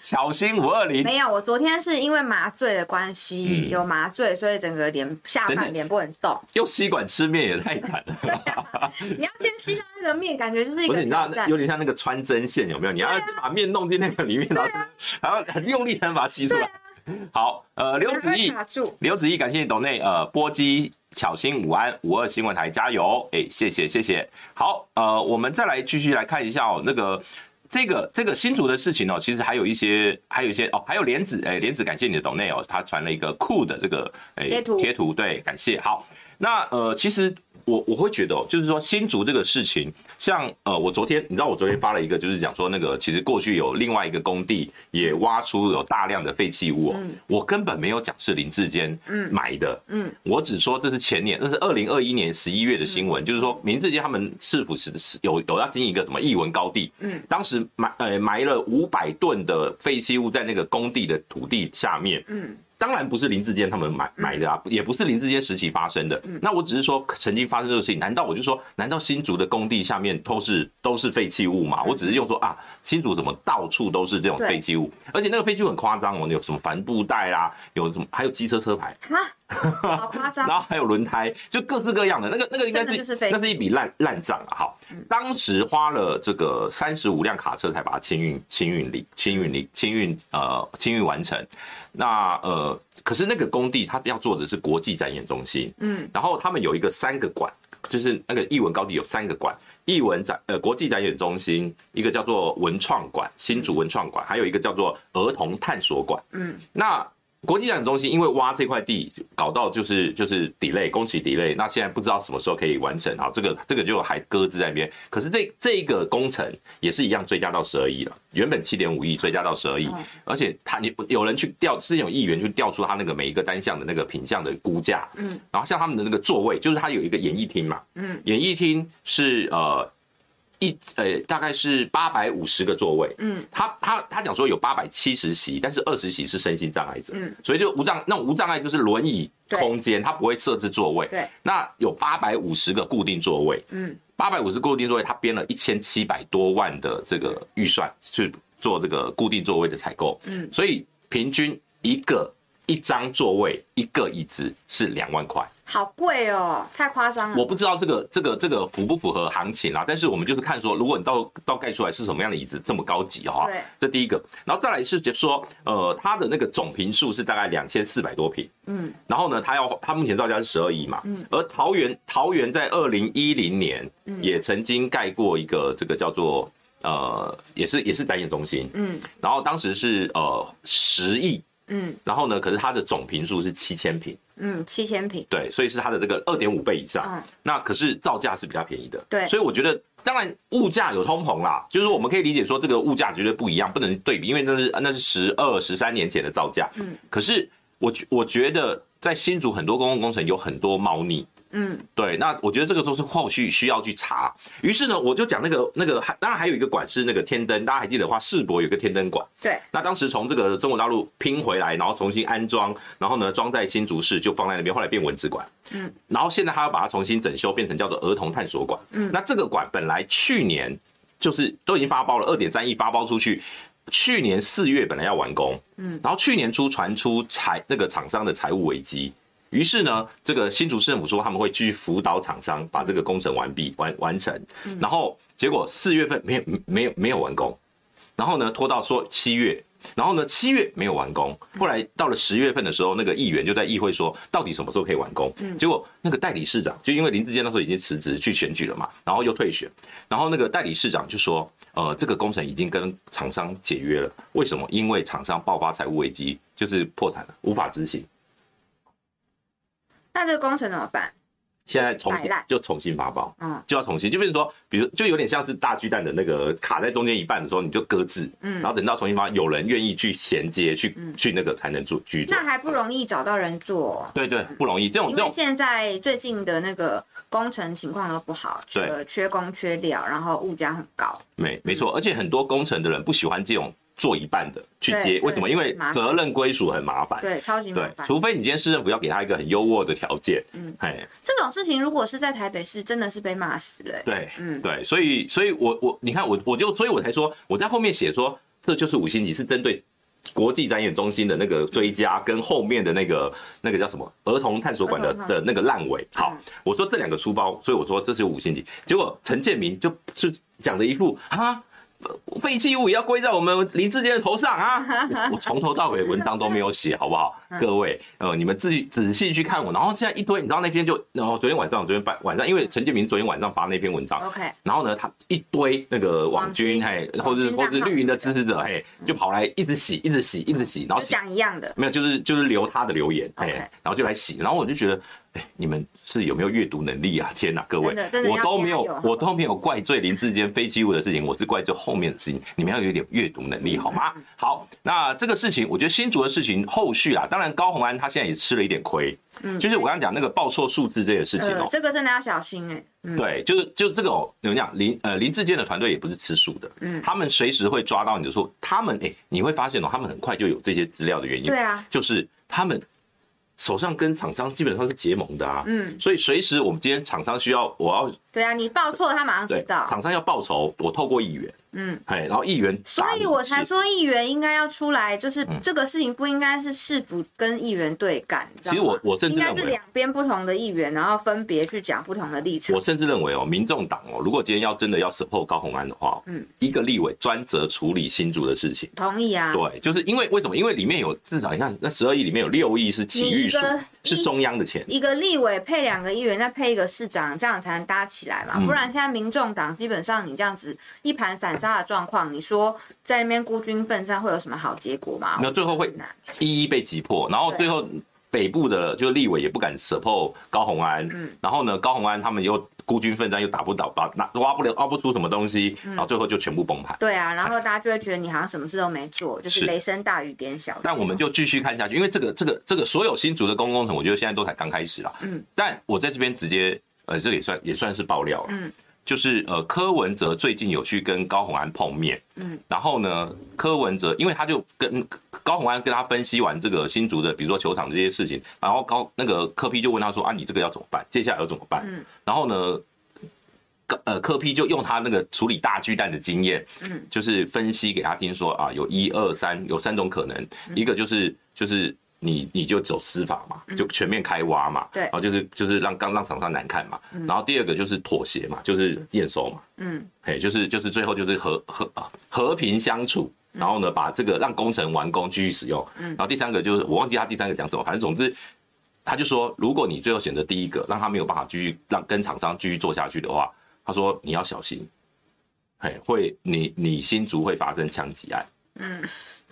巧心五二零没有，我昨天是因为麻醉的关系，嗯、有麻醉，所以整个脸下半脸不能动。用吸管吃面也太惨了。你要先吸到那个面，感觉就是一个你知道有点像那个穿针线，有没有？你要把面弄进那个里面，然后还要很用力才能把它吸出来。好，呃，刘子毅，刘子毅，感谢你抖内，呃，波基。巧心午安五二新闻台加油！哎、欸，谢谢谢谢。好，呃，我们再来继续来看一下哦，那个这个这个新竹的事情哦，其实还有一些还有一些哦，还有莲子哎，莲子感谢你的抖内哦，他传了一个酷的这个哎贴图贴图，对，感谢。好，那呃，其实。我我会觉得哦，就是说新竹这个事情，像呃，我昨天你知道我昨天发了一个，就是讲说那个其实过去有另外一个工地也挖出有大量的废弃物哦，我根本没有讲是林志坚买的，嗯，我只说这是前年，那是二零二一年十一月的新闻，就是说林志坚他们是否是有有要经营一个什么艺文高地，嗯，当时埋呃埋了五百吨的废弃物在那个工地的土地下面，嗯。当然不是林志坚他们买买的啊，也不是林志坚时期发生的。那我只是说曾经发生这个事情，难道我就说，难道新竹的工地下面都是都是废弃物吗？我只是用说啊，新竹怎么到处都是这种废弃物，而且那个废弃物很夸张哦，有什么帆布袋啊，有什么还有机车车牌，好夸张，然后还有轮胎，就各式各样的那个那个应该是那是一笔烂烂账啊。好，当时花了这个三十五辆卡车才把它清运清运离清运离清运呃清运完成。那呃，可是那个工地他要做的是国际展演中心，嗯，然后他们有一个三个馆，就是那个艺文高地有三个馆，艺文展呃国际展演中心，一个叫做文创馆，新竹文创馆，还有一个叫做儿童探索馆。嗯，那。国际展中心因为挖这块地搞到就是就是 delay 工期 delay，那现在不知道什么时候可以完成，好，这个这个就还搁置在那边。可是这这一个工程也是一样追加到十二亿了，原本七点五亿追加到十二亿，而且他有有人去调，之前有议员去调出他那个每一个单项的那个品项的估价，嗯，然后像他们的那个座位，就是他有一个演艺厅嘛，嗯，演艺厅是呃。一呃，大概是八百五十个座位，嗯，他他他讲说有八百七十席，但是二十席是身心障碍者，嗯，所以就无障那种无障碍就是轮椅空间，它不会设置座位，对，那有八百五十个固定座位，嗯，八百五十固定座位，他编了一千七百多万的这个预算去做这个固定座位的采购，嗯，所以平均一个一张座位一个椅子是两万块。好贵哦，太夸张了。我不知道这个这个这个符不符合行情啊？但是我们就是看说，如果你到到盖出来是什么样的椅子，这么高级哈，对，这第一个。然后再来是就说，呃，它的那个总坪数是大概两千四百多坪，嗯，然后呢，它要它目前造价是十二亿嘛，嗯，而桃园桃园在二零一零年也曾经盖过一个这个叫做呃，也是也是展演中心，嗯，然后当时是呃十亿，嗯，然后呢，可是它的总坪数是七千坪。嗯，七千平，对，所以是它的这个二点五倍以上。嗯，那可是造价是比较便宜的。对，所以我觉得，当然物价有通膨啦，就是我们可以理解说这个物价绝对不一样，不能对比，因为那是那是十二十三年前的造价。嗯，可是我我觉得在新竹很多公共工程有很多猫腻。嗯，对，那我觉得这个都是后续需要去查。于是呢，我就讲那个那个，还当然还有一个馆是那个天灯，大家还记得的话，世博有个天灯馆。对，那当时从这个中国大陆拼回来，然后重新安装，然后呢装在新竹市就放在那边，后来变文字馆。嗯，然后现在他要把它重新整修，变成叫做儿童探索馆。嗯，那这个馆本来去年就是都已经发包了，二点三亿发包出去，去年四月本来要完工。嗯，然后去年初传出财那个厂商的财务危机。于是呢，这个新竹市政府说他们会继续辅导厂商把这个工程完毕完完成，然后结果四月份没有没有没有完工，然后呢拖到说七月，然后呢七月没有完工，后来到了十月份的时候，那个议员就在议会说到底什么时候可以完工？结果那个代理市长就因为林志坚那时候已经辞职去选举了嘛，然后又退选，然后那个代理市长就说，呃，这个工程已经跟厂商解约了，为什么？因为厂商爆发财务危机，就是破产了，无法执行。那这个工程怎么办？现在重新就重新发包，嗯，就要重新，就比如说，比如就有点像是大巨蛋的那个卡在中间一半的时候，你就搁置，嗯，然后等到重新发，有人愿意去衔接，去去那个才能做居住。那还不容易找到人做，对对，不容易。这种这种现在最近的那个工程情况都不好，对，缺工缺料，然后物价很高。没没错，而且很多工程的人不喜欢这种。做一半的去接，为什么？因为责任归属很麻烦，对，超级麻烦。除非你今天市政府要给他一个很优渥的条件，嗯，哎，这种事情如果是在台北市，真的是被骂死了。对，嗯，对，所以，所以我我你看我我就所以我才说我在后面写说这就是五星级，是针对国际展演中心的那个追加跟后面的那个那个叫什么儿童探索馆的的那个烂尾。好，我说这两个书包，所以我说这是五星级。结果陈建明就是讲着一副啊。废弃物也要归在我们林志坚的头上啊！我从头到尾文章都没有写，好不好？各位，呃，你们自己仔细去看我。然后现在一堆，你知道那篇就，然后昨天晚上，昨天晚晚上，因为陈建明昨天晚上发那篇文章，OK。然后呢，他一堆那个网军，嘿，或者或者绿营的支持者，嘿，就跑来一直洗，一直洗，一直洗，然后讲一样的，没有，就是就是留他的留言，嘿，然后就来洗，然后我就觉得。哎，你们是有没有阅读能力啊？天哪，各位，我都没有，我都没有怪罪林志坚废弃物的事情，我是怪罪后面的事情。你们要有点阅读能力，好吗？好，那这个事情，我觉得新竹的事情后续啊，当然高红安他现在也吃了一点亏，嗯，就是我刚刚讲那个报错数字这件事情哦，这个真的要小心哎。对，就是就这个哦，你们讲林呃林志坚的团队也不是吃素的，嗯，他们随时会抓到你的错，他们哎，你会发现哦，他们很快就有这些资料的原因，对啊，就是他们。手上跟厂商基本上是结盟的啊，嗯，所以随时我们今天厂商需要，我要对啊，你报错他马上知道，厂商要报仇，我透过议员。嗯，哎，然后议员，所以我才说议员应该要出来，就是这个事情不应该是市府跟议员对干。其实我我甚至认为应该是两边不同的议员，然后分别去讲不同的立场。我甚至认为哦，民众党哦，如果今天要真的要 support 高鸿安的话，嗯，一个立委专责处理新竹的事情，同意啊。对，就是因为为什么？因为里面有至少你看那十二亿里面有六亿是体育署，是中央的钱。一个立委配两个议员，再配一个市长，这样才能搭起来嘛。嗯、不然现在民众党基本上你这样子一盘散沙的状况，你说在那边孤军奋战会有什么好结果吗？没有最后会一一被击破，然后最后北部的就立委也不敢 support 高鸿安，嗯，然后呢，高鸿安他们又。孤军奋战又打不倒，把拿挖不了，挖不出什么东西，然后最后就全部崩盘。对啊，然后大家就会觉得你好像什么事都没做，就是雷声大雨点小。但我们就继续看下去，因为这个这个这个所有新竹的公共工程，我觉得现在都才刚开始啦。嗯。但我在这边直接，呃，这也算也算是爆料了。嗯。就是呃，柯文哲最近有去跟高虹安碰面，嗯，然后呢，柯文哲因为他就跟高虹安跟他分析完这个新竹的，比如说球场这些事情，然后高那个柯批就问他说啊，你这个要怎么办？接下来要怎么办？嗯，然后呢，呃，柯批就用他那个处理大巨蛋的经验，嗯，就是分析给他听说啊，有一二三，有三种可能，一个就是就是。你你就走司法嘛，就全面开挖嘛，对，然后就是就是让刚让厂商难看嘛，然后第二个就是妥协嘛，就是验收嘛，嗯，嘿，就是就是最后就是和和和平相处，然后呢把这个让工程完工继续使用，嗯，然后第三个就是我忘记他第三个讲什么，反正总之他就说，如果你最后选择第一个，让他没有办法继续让跟厂商继续做下去的话，他说你要小心，嘿，会你你新竹会发生枪击案，嗯。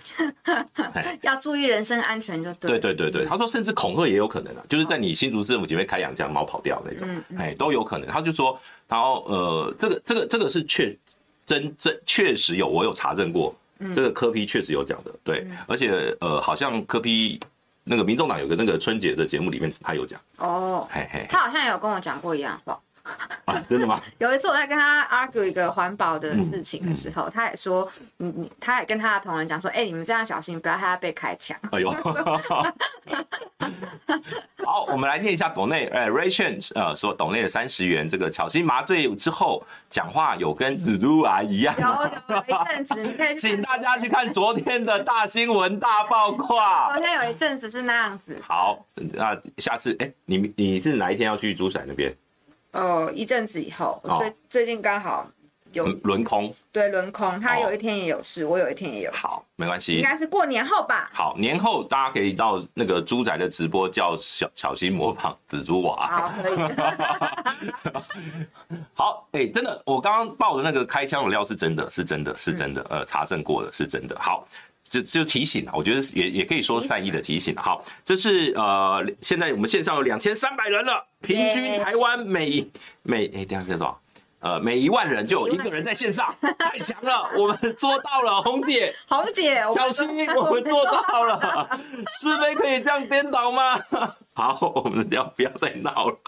要注意人身安全就对。对对对对，他说甚至恐吓也有可能啊，就是在你新竹市政府前面开两枪，猫跑掉那种，哎，都有可能。他就说，然后呃，这个这个这个是确真真确实有，我有查证过，这个柯批确实有讲的，对，而且呃，好像柯批那个民众党有个那个春节的节目里面他有讲哦，嘿嘿，他好像有跟我讲过一样话。啊，真的吗？有一次我在跟他 argue 一个环保的事情的时候，嗯嗯、他也说，你你，他也跟他的同仁讲说，哎、欸，你们这样小心，不要害他被开枪。哎呦，好，我们来念一下董内，哎，Ray Chen 呃说董内的三十元，这个巧心麻醉之后讲话有跟子路啊一样。有有一阵子，你可以请大家去看昨天的大新闻大爆卦。昨天有一阵子是那样子。好，那下次，哎、欸，你你是哪一天要去珠海那边？哦，一阵子以后，最最近刚好有轮空，对，轮空，他有一天也有事，我有一天也有事。好，没关系，应该是过年后吧。好，年后大家可以到那个猪仔的直播，叫小小心模仿紫珠娃。好，可以。好，哎，真的，我刚刚报的那个开枪的料是真的，是真的，是真的，呃，查证过的，是真的。好。就就提醒啊，我觉得也也可以说善意的提醒。好，这是呃，现在我们线上有两千三百人了，平均台湾每每哎，等下这多少？呃，每一万人就有一个人在线上，太强了，我们做到了，红姐，红姐，小心，我们做到了，是非可以这样颠倒吗？好，我们要不要再闹了？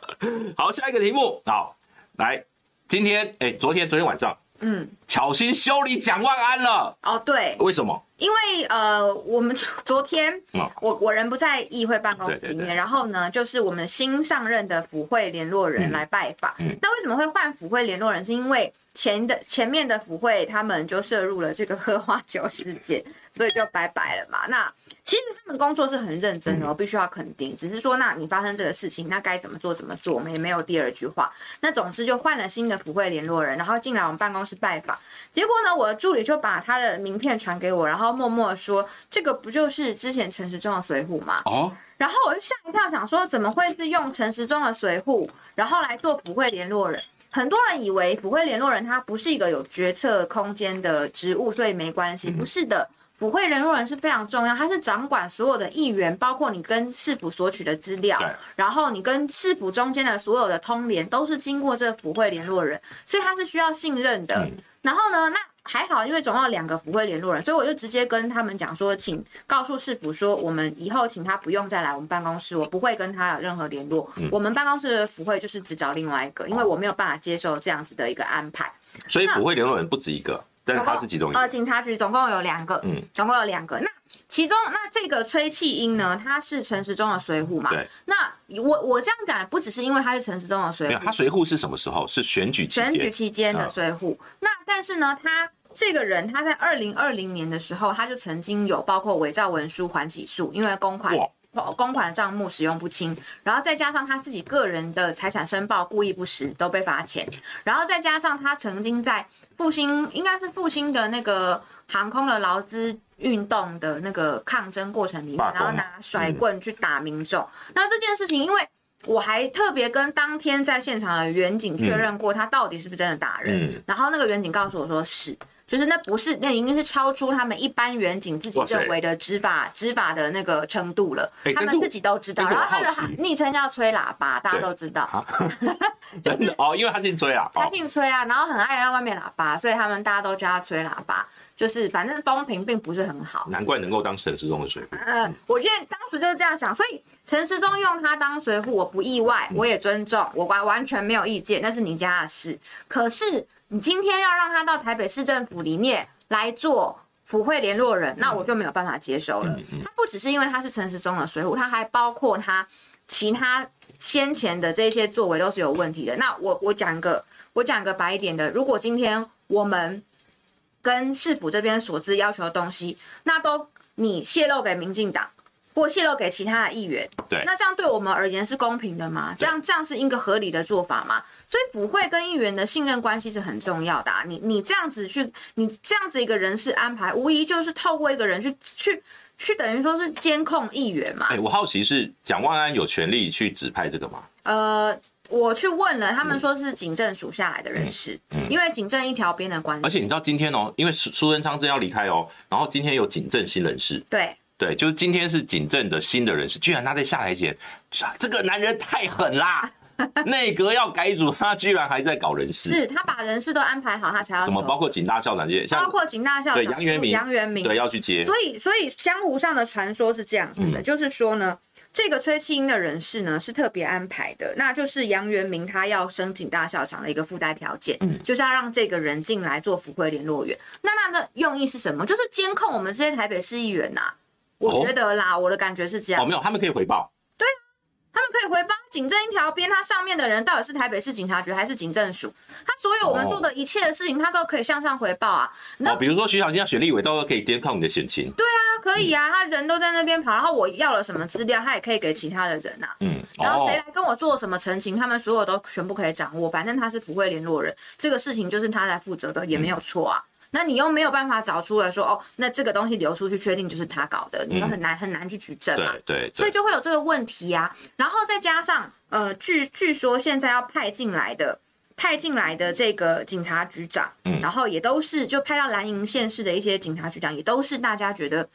好，下一个题目，好，来，今天哎，昨天昨天晚上，嗯，巧心修理蒋万安了，哦，对，为什么？因为呃，我们昨天我我人不在议会办公室里面，然后呢，就是我们新上任的府会联络人来拜访。那为什么会换府会联络人？是因为前的前面的府会他们就涉入了这个喝花酒事件，所以就拜拜了嘛。那其实他们工作是很认真的，我必须要肯定。只是说，那你发生这个事情，那该怎么做怎么做，我们也没有第二句话。那总之就换了新的府会联络人，然后进来我们办公室拜访。结果呢，我的助理就把他的名片传给我，然后。默默说：“这个不就是之前陈时中的随扈吗？”哦，然后我就吓一跳，想说怎么会是用陈时中的随扈，然后来做普惠联络人？很多人以为普惠联络人他不是一个有决策空间的职务，所以没关系。不是的，府会联络人是非常重要，他是掌管所有的议员，包括你跟市府索取的资料，然后你跟市府中间的所有的通联，都是经过这个府会联络人，所以他是需要信任的。然后呢，那。还好，因为总要两个府会联络人，所以我就直接跟他们讲说，请告诉市府说，我们以后请他不用再来我们办公室，我不会跟他有任何联络。嗯、我们办公室的府会就是只找另外一个，因为我没有办法接受这样子的一个安排。所以府会联络人不止一个，那但是他是其中一个。呃，警察局总共有两个，嗯，总共有两个。那其中，那这个崔弃英呢，他是陈时中的随扈嘛？对。那我我这样讲，不只是因为他是陈时中的随扈，他随扈是什么时候？是选举期间。选举期间的随扈。嗯、那但是呢，他。这个人他在二零二零年的时候，他就曾经有包括伪造文书、还起诉，因为公款公款账目使用不清，然后再加上他自己个人的财产申报故意不实，都被罚钱，然后再加上他曾经在复兴，应该是复兴的那个航空的劳资运动的那个抗争过程里面，然后拿甩棍去打民众。嗯、那这件事情，因为我还特别跟当天在现场的员警确认过，他到底是不是真的打人，嗯、然后那个员警告诉我说是。就是那不是，那已经是超出他们一般员警自己认为的执法执法的那个程度了。他们自己都知道。然后他的昵称叫吹喇叭，大家都知道。就是哦，因为他姓吹啊。他姓吹啊，然后很爱在外面喇叭，所以他们大家都叫他吹喇叭。就是反正风评并不是很好。难怪能够当陈时中的随扈。嗯，我觉得当时就是这样想，所以陈时中用他当随扈，我不意外，我也尊重，我完完全没有意见，那是你家的事。可是。你今天要让他到台北市政府里面来做府会联络人，那我就没有办法接收了。他不只是因为他是陈时中的水浒，他还包括他其他先前的这些作为都是有问题的。那我我讲个我讲个白一点的，如果今天我们跟市府这边所知要求的东西，那都你泄露给民进党。或泄露给其他的议员，对，那这样对我们而言是公平的吗？这样这样是一个合理的做法吗？所以府会跟议员的信任关系是很重要的啊。你你这样子去，你这样子一个人事安排，无疑就是透过一个人去去去，等于说是监控议员嘛。哎，我好奇是蒋万安有权利去指派这个吗？呃，我去问了，他们说是警政署下来的人事，嗯，因为警政一条边的关系。而且你知道今天哦，因为苏苏贞昌正要离开哦，然后今天有警政新人士，对。对，就是今天是警政的新的人士，居然他在下台前，这个男人太狠啦！内阁要改组，他居然还在搞人事，是他把人事都安排好，他才要什么？包括警大校长接，包括警大校长对杨元明，杨元明对要去接。所以，所以江湖上的传说是这样子的，嗯、就是说呢，这个崔庆英的人事呢是特别安排的，那就是杨元明他要升警大校长的一个附带条件，嗯，就是要让这个人进来做府会联络员。那那的用意是什么？就是监控我们这些台北市议员呐、啊。我觉得啦，我的感觉是这样。哦，没有，他们可以回报。对，他们可以回报警政一条边，他上面的人到底是台北市警察局还是警政署？他所有我们做的一切的事情，他都可以向上回报啊。哦，比如说徐小新要选立委，到时候可以监控你的选情。对啊，可以啊，他人都在那边跑，然后我要了什么资料，他也可以给其他的人呐。嗯。然后谁来跟我做什么澄清，他们所有都全部可以掌握。反正他是不会联络人，这个事情就是他来负责的，也没有错啊。那你又没有办法找出来说哦，那这个东西流出去，确定就是他搞的，你又很难很难去举证嘛。对对。所以就会有这个问题啊。然后再加上呃，据据说现在要派进来的派进来的这个警察局长，嗯，然后也都是就派到蓝营县市的一些警察局长，也都是大家觉得。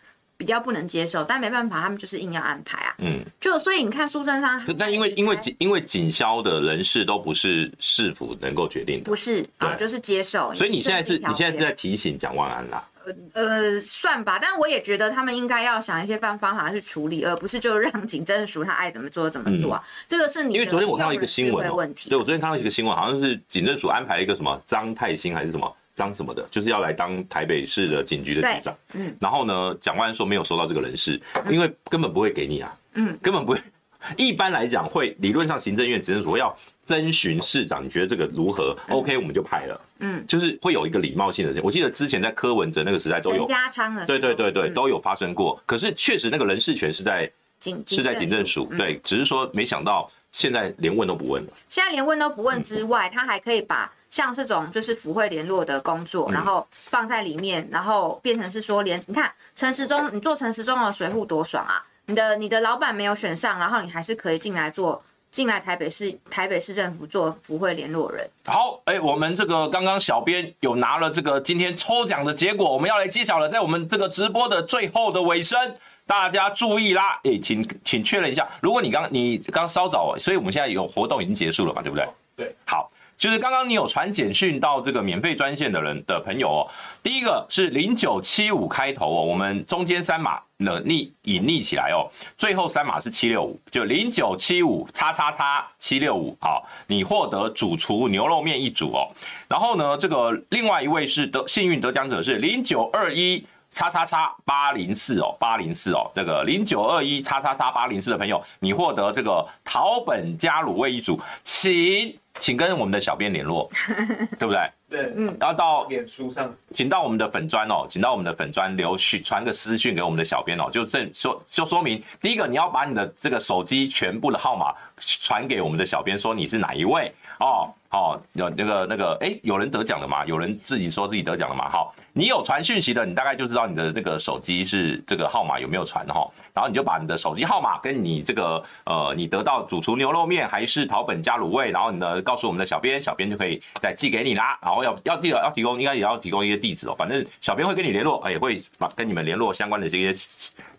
比较不能接受，但没办法，他们就是硬要安排啊。嗯，就所以你看苏贞昌，但因为因为警因为警消的人事都不是市府能够决定的，不是啊，就是接受。所以你现在是你现在是在提醒蒋万安啦？呃呃，算吧，但我也觉得他们应该要想一些办方法去处理，而不是就让警政署他爱怎么做怎么做啊。这个是你因为昨天我看到一个新闻对，我昨天看到一个新闻，好像是警政署安排一个什么张泰兴还是什么。张什么的，就是要来当台北市的警局的局长。嗯，然后呢，蒋万安说没有收到这个人事，因为根本不会给你啊。嗯，根本不会。一般来讲，会理论上行政院只是说要征询市长，你觉得这个如何？OK，我们就派了。嗯，就是会有一个礼貌性的。我记得之前在柯文哲那个时代都有。陈家昌的。对对对对，都有发生过。可是确实那个人事权是在警是在警政署。对，只是说没想到现在连问都不问了。现在连问都不问之外，他还可以把。像这种就是府会联络的工作，然后放在里面，然后变成是说连你看陈时中，你做陈时中的水户多爽啊！你的你的老板没有选上，然后你还是可以进来做，进来台北市台北市政府做福会联络人。好，哎，我们这个刚刚小编有拿了这个今天抽奖的结果，我们要来揭晓了，在我们这个直播的最后的尾声，大家注意啦！哎，请请确认一下，如果你刚你刚稍早，所以我们现在有活动已经结束了嘛，对不对？对，好。就是刚刚你有传简讯到这个免费专线的人的朋友哦，第一个是零九七五开头哦，我们中间三码呢逆隐匿起来哦，最后三码是七六五，就零九七五叉叉叉七六五，好，你获得主厨牛肉面一组哦。然后呢，这个另外一位是得幸运得奖者是零九二一叉叉叉八零四哦，八零四哦，这个零九二一叉叉叉八零四的朋友，你获得这个桃本加卤味一组，请。请跟我们的小编联络，对不对？对，嗯，然后到脸书上，请到我们的粉砖哦，请到我们的粉砖留去传个私讯给我们的小编哦，就证说就说明，第一个你要把你的这个手机全部的号码传给我们的小编，说你是哪一位哦。哦，有那个那个，哎，有人得奖了吗？有人自己说自己得奖了吗？好，你有传讯息的，你大概就知道你的那个手机是这个号码有没有传哈。然后你就把你的手机号码跟你这个呃，你得到主厨牛肉面还是桃本加卤味，然后你呢告诉我们的小编，小编就可以再寄给你啦。然后要要记得要提供，应该也要提供一些地址哦。反正小编会跟你联络，也会把跟你们联络相关的这些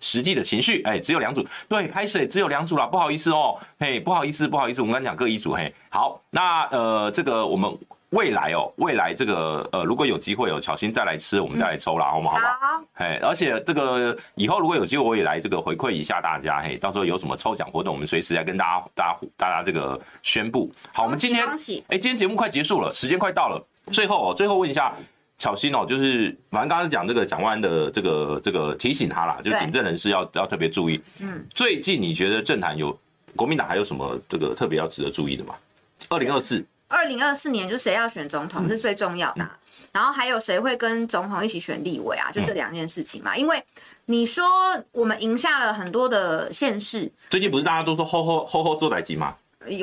实际的情绪。哎，只有两组，对，拍摄只有两组啦，不好意思哦，嘿，不好意思，不好意思，我们刚讲各一组，嘿，好，那呃。呃，这个我们未来哦，未来这个呃，如果有机会有巧心再来吃，我们再来抽啦，好吗？好不好？哎，而且这个以后如果有机会，我也来这个回馈一下大家，嘿，到时候有什么抽奖活动，我们随时来跟大家、大家、大家这个宣布。好，我们今天，哎，今天节目快结束了，时间快到了，最后哦，最后问一下巧心哦，就是反正刚刚讲这个蒋万安的这个这个提醒他啦，就是警政人士要要特别注意。嗯，最近你觉得政坛有国民党还有什么这个特别要值得注意的吗？二零二四。二零二四年就谁要选总统是最重要的，啊，然后还有谁会跟总统一起选立委啊？就这两件事情嘛。因为你说我们赢下了很多的县市，最近不是大家都说后后后后做代机吗？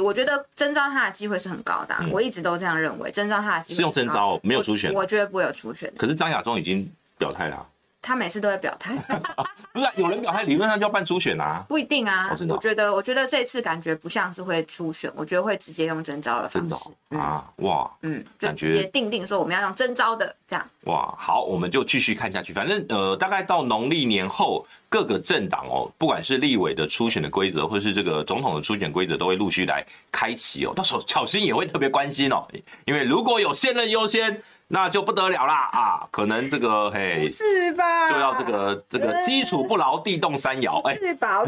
我觉得征召他的机会是很高的，啊，我一直都这样认为，征召他的机会是用征召，没有初选，我觉得不会有初选。可是张亚中已经表态了，啊。他每次都会表态，不是、啊、有人表态，理论上就要办初选啊？不一定啊，我觉得，我觉得这次感觉不像是会初选，我觉得会直接用征召的方式、哦、啊，哇，嗯，就直接定定说我们要用征召的这样。哇，好，我们就继续看下去。反正呃，大概到农历年后，各个政党哦，不管是立委的初选的规则，或是这个总统的初选规则，都会陆续来开启哦。到时候小新也会特别关心哦，因为如果有现任优先。那就不得了啦啊！可能这个嘿，是吧？就要这个这个基础不牢，地动山摇。哎，是吧？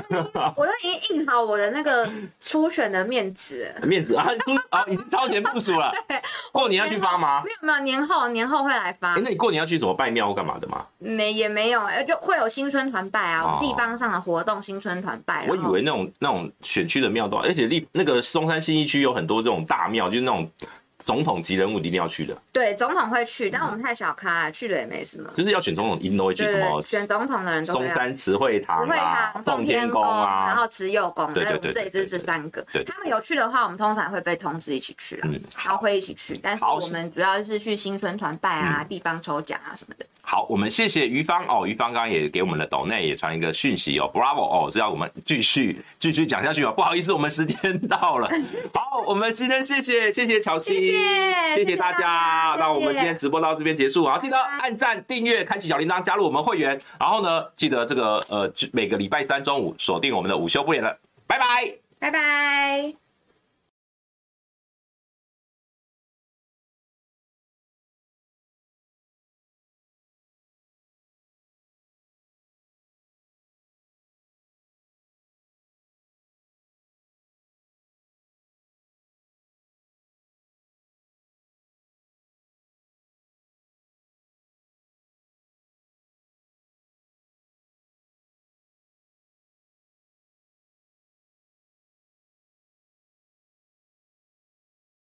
我都已经印好我的那个初选的面子。面子啊，都啊，已经超前部署了。过年要去发吗？没有没有，年后年后会来发。那你过年要去什么拜庙或干嘛的吗？没也没有，哎，就会有新春团拜啊，地方上的活动，新春团拜。我以为那种那种选区的庙都，而且立那个松山新一区有很多这种大庙，就是那种。总统级人物一定要去的，对，总统会去，但我们太小咖，去了也没什么。就是要选总统，一定都会去什么？选总统的人都会。松山慈惠堂、慈惠堂、奉天宫啊，然后慈幼宫，对对对，这里是这三个。他们有去的话，我们通常会被通知一起去了，然后会一起去。但是我们主要是去新春团拜啊，地方抽奖啊什么的。好，我们谢谢于芳哦，于芳刚刚也给我们的抖内也传一个讯息哦，Bravo 哦，是要我们继续继续讲下去吧？不好意思，我们时间到了。好，我们今天谢谢谢谢巧心，谢谢。大家，那我们今天直播到这边结束。然后，记得按赞、订阅、开启小铃铛，加入我们会员。然后呢，记得这个呃，每个礼拜三中午锁定我们的午休不演了。拜拜，拜拜。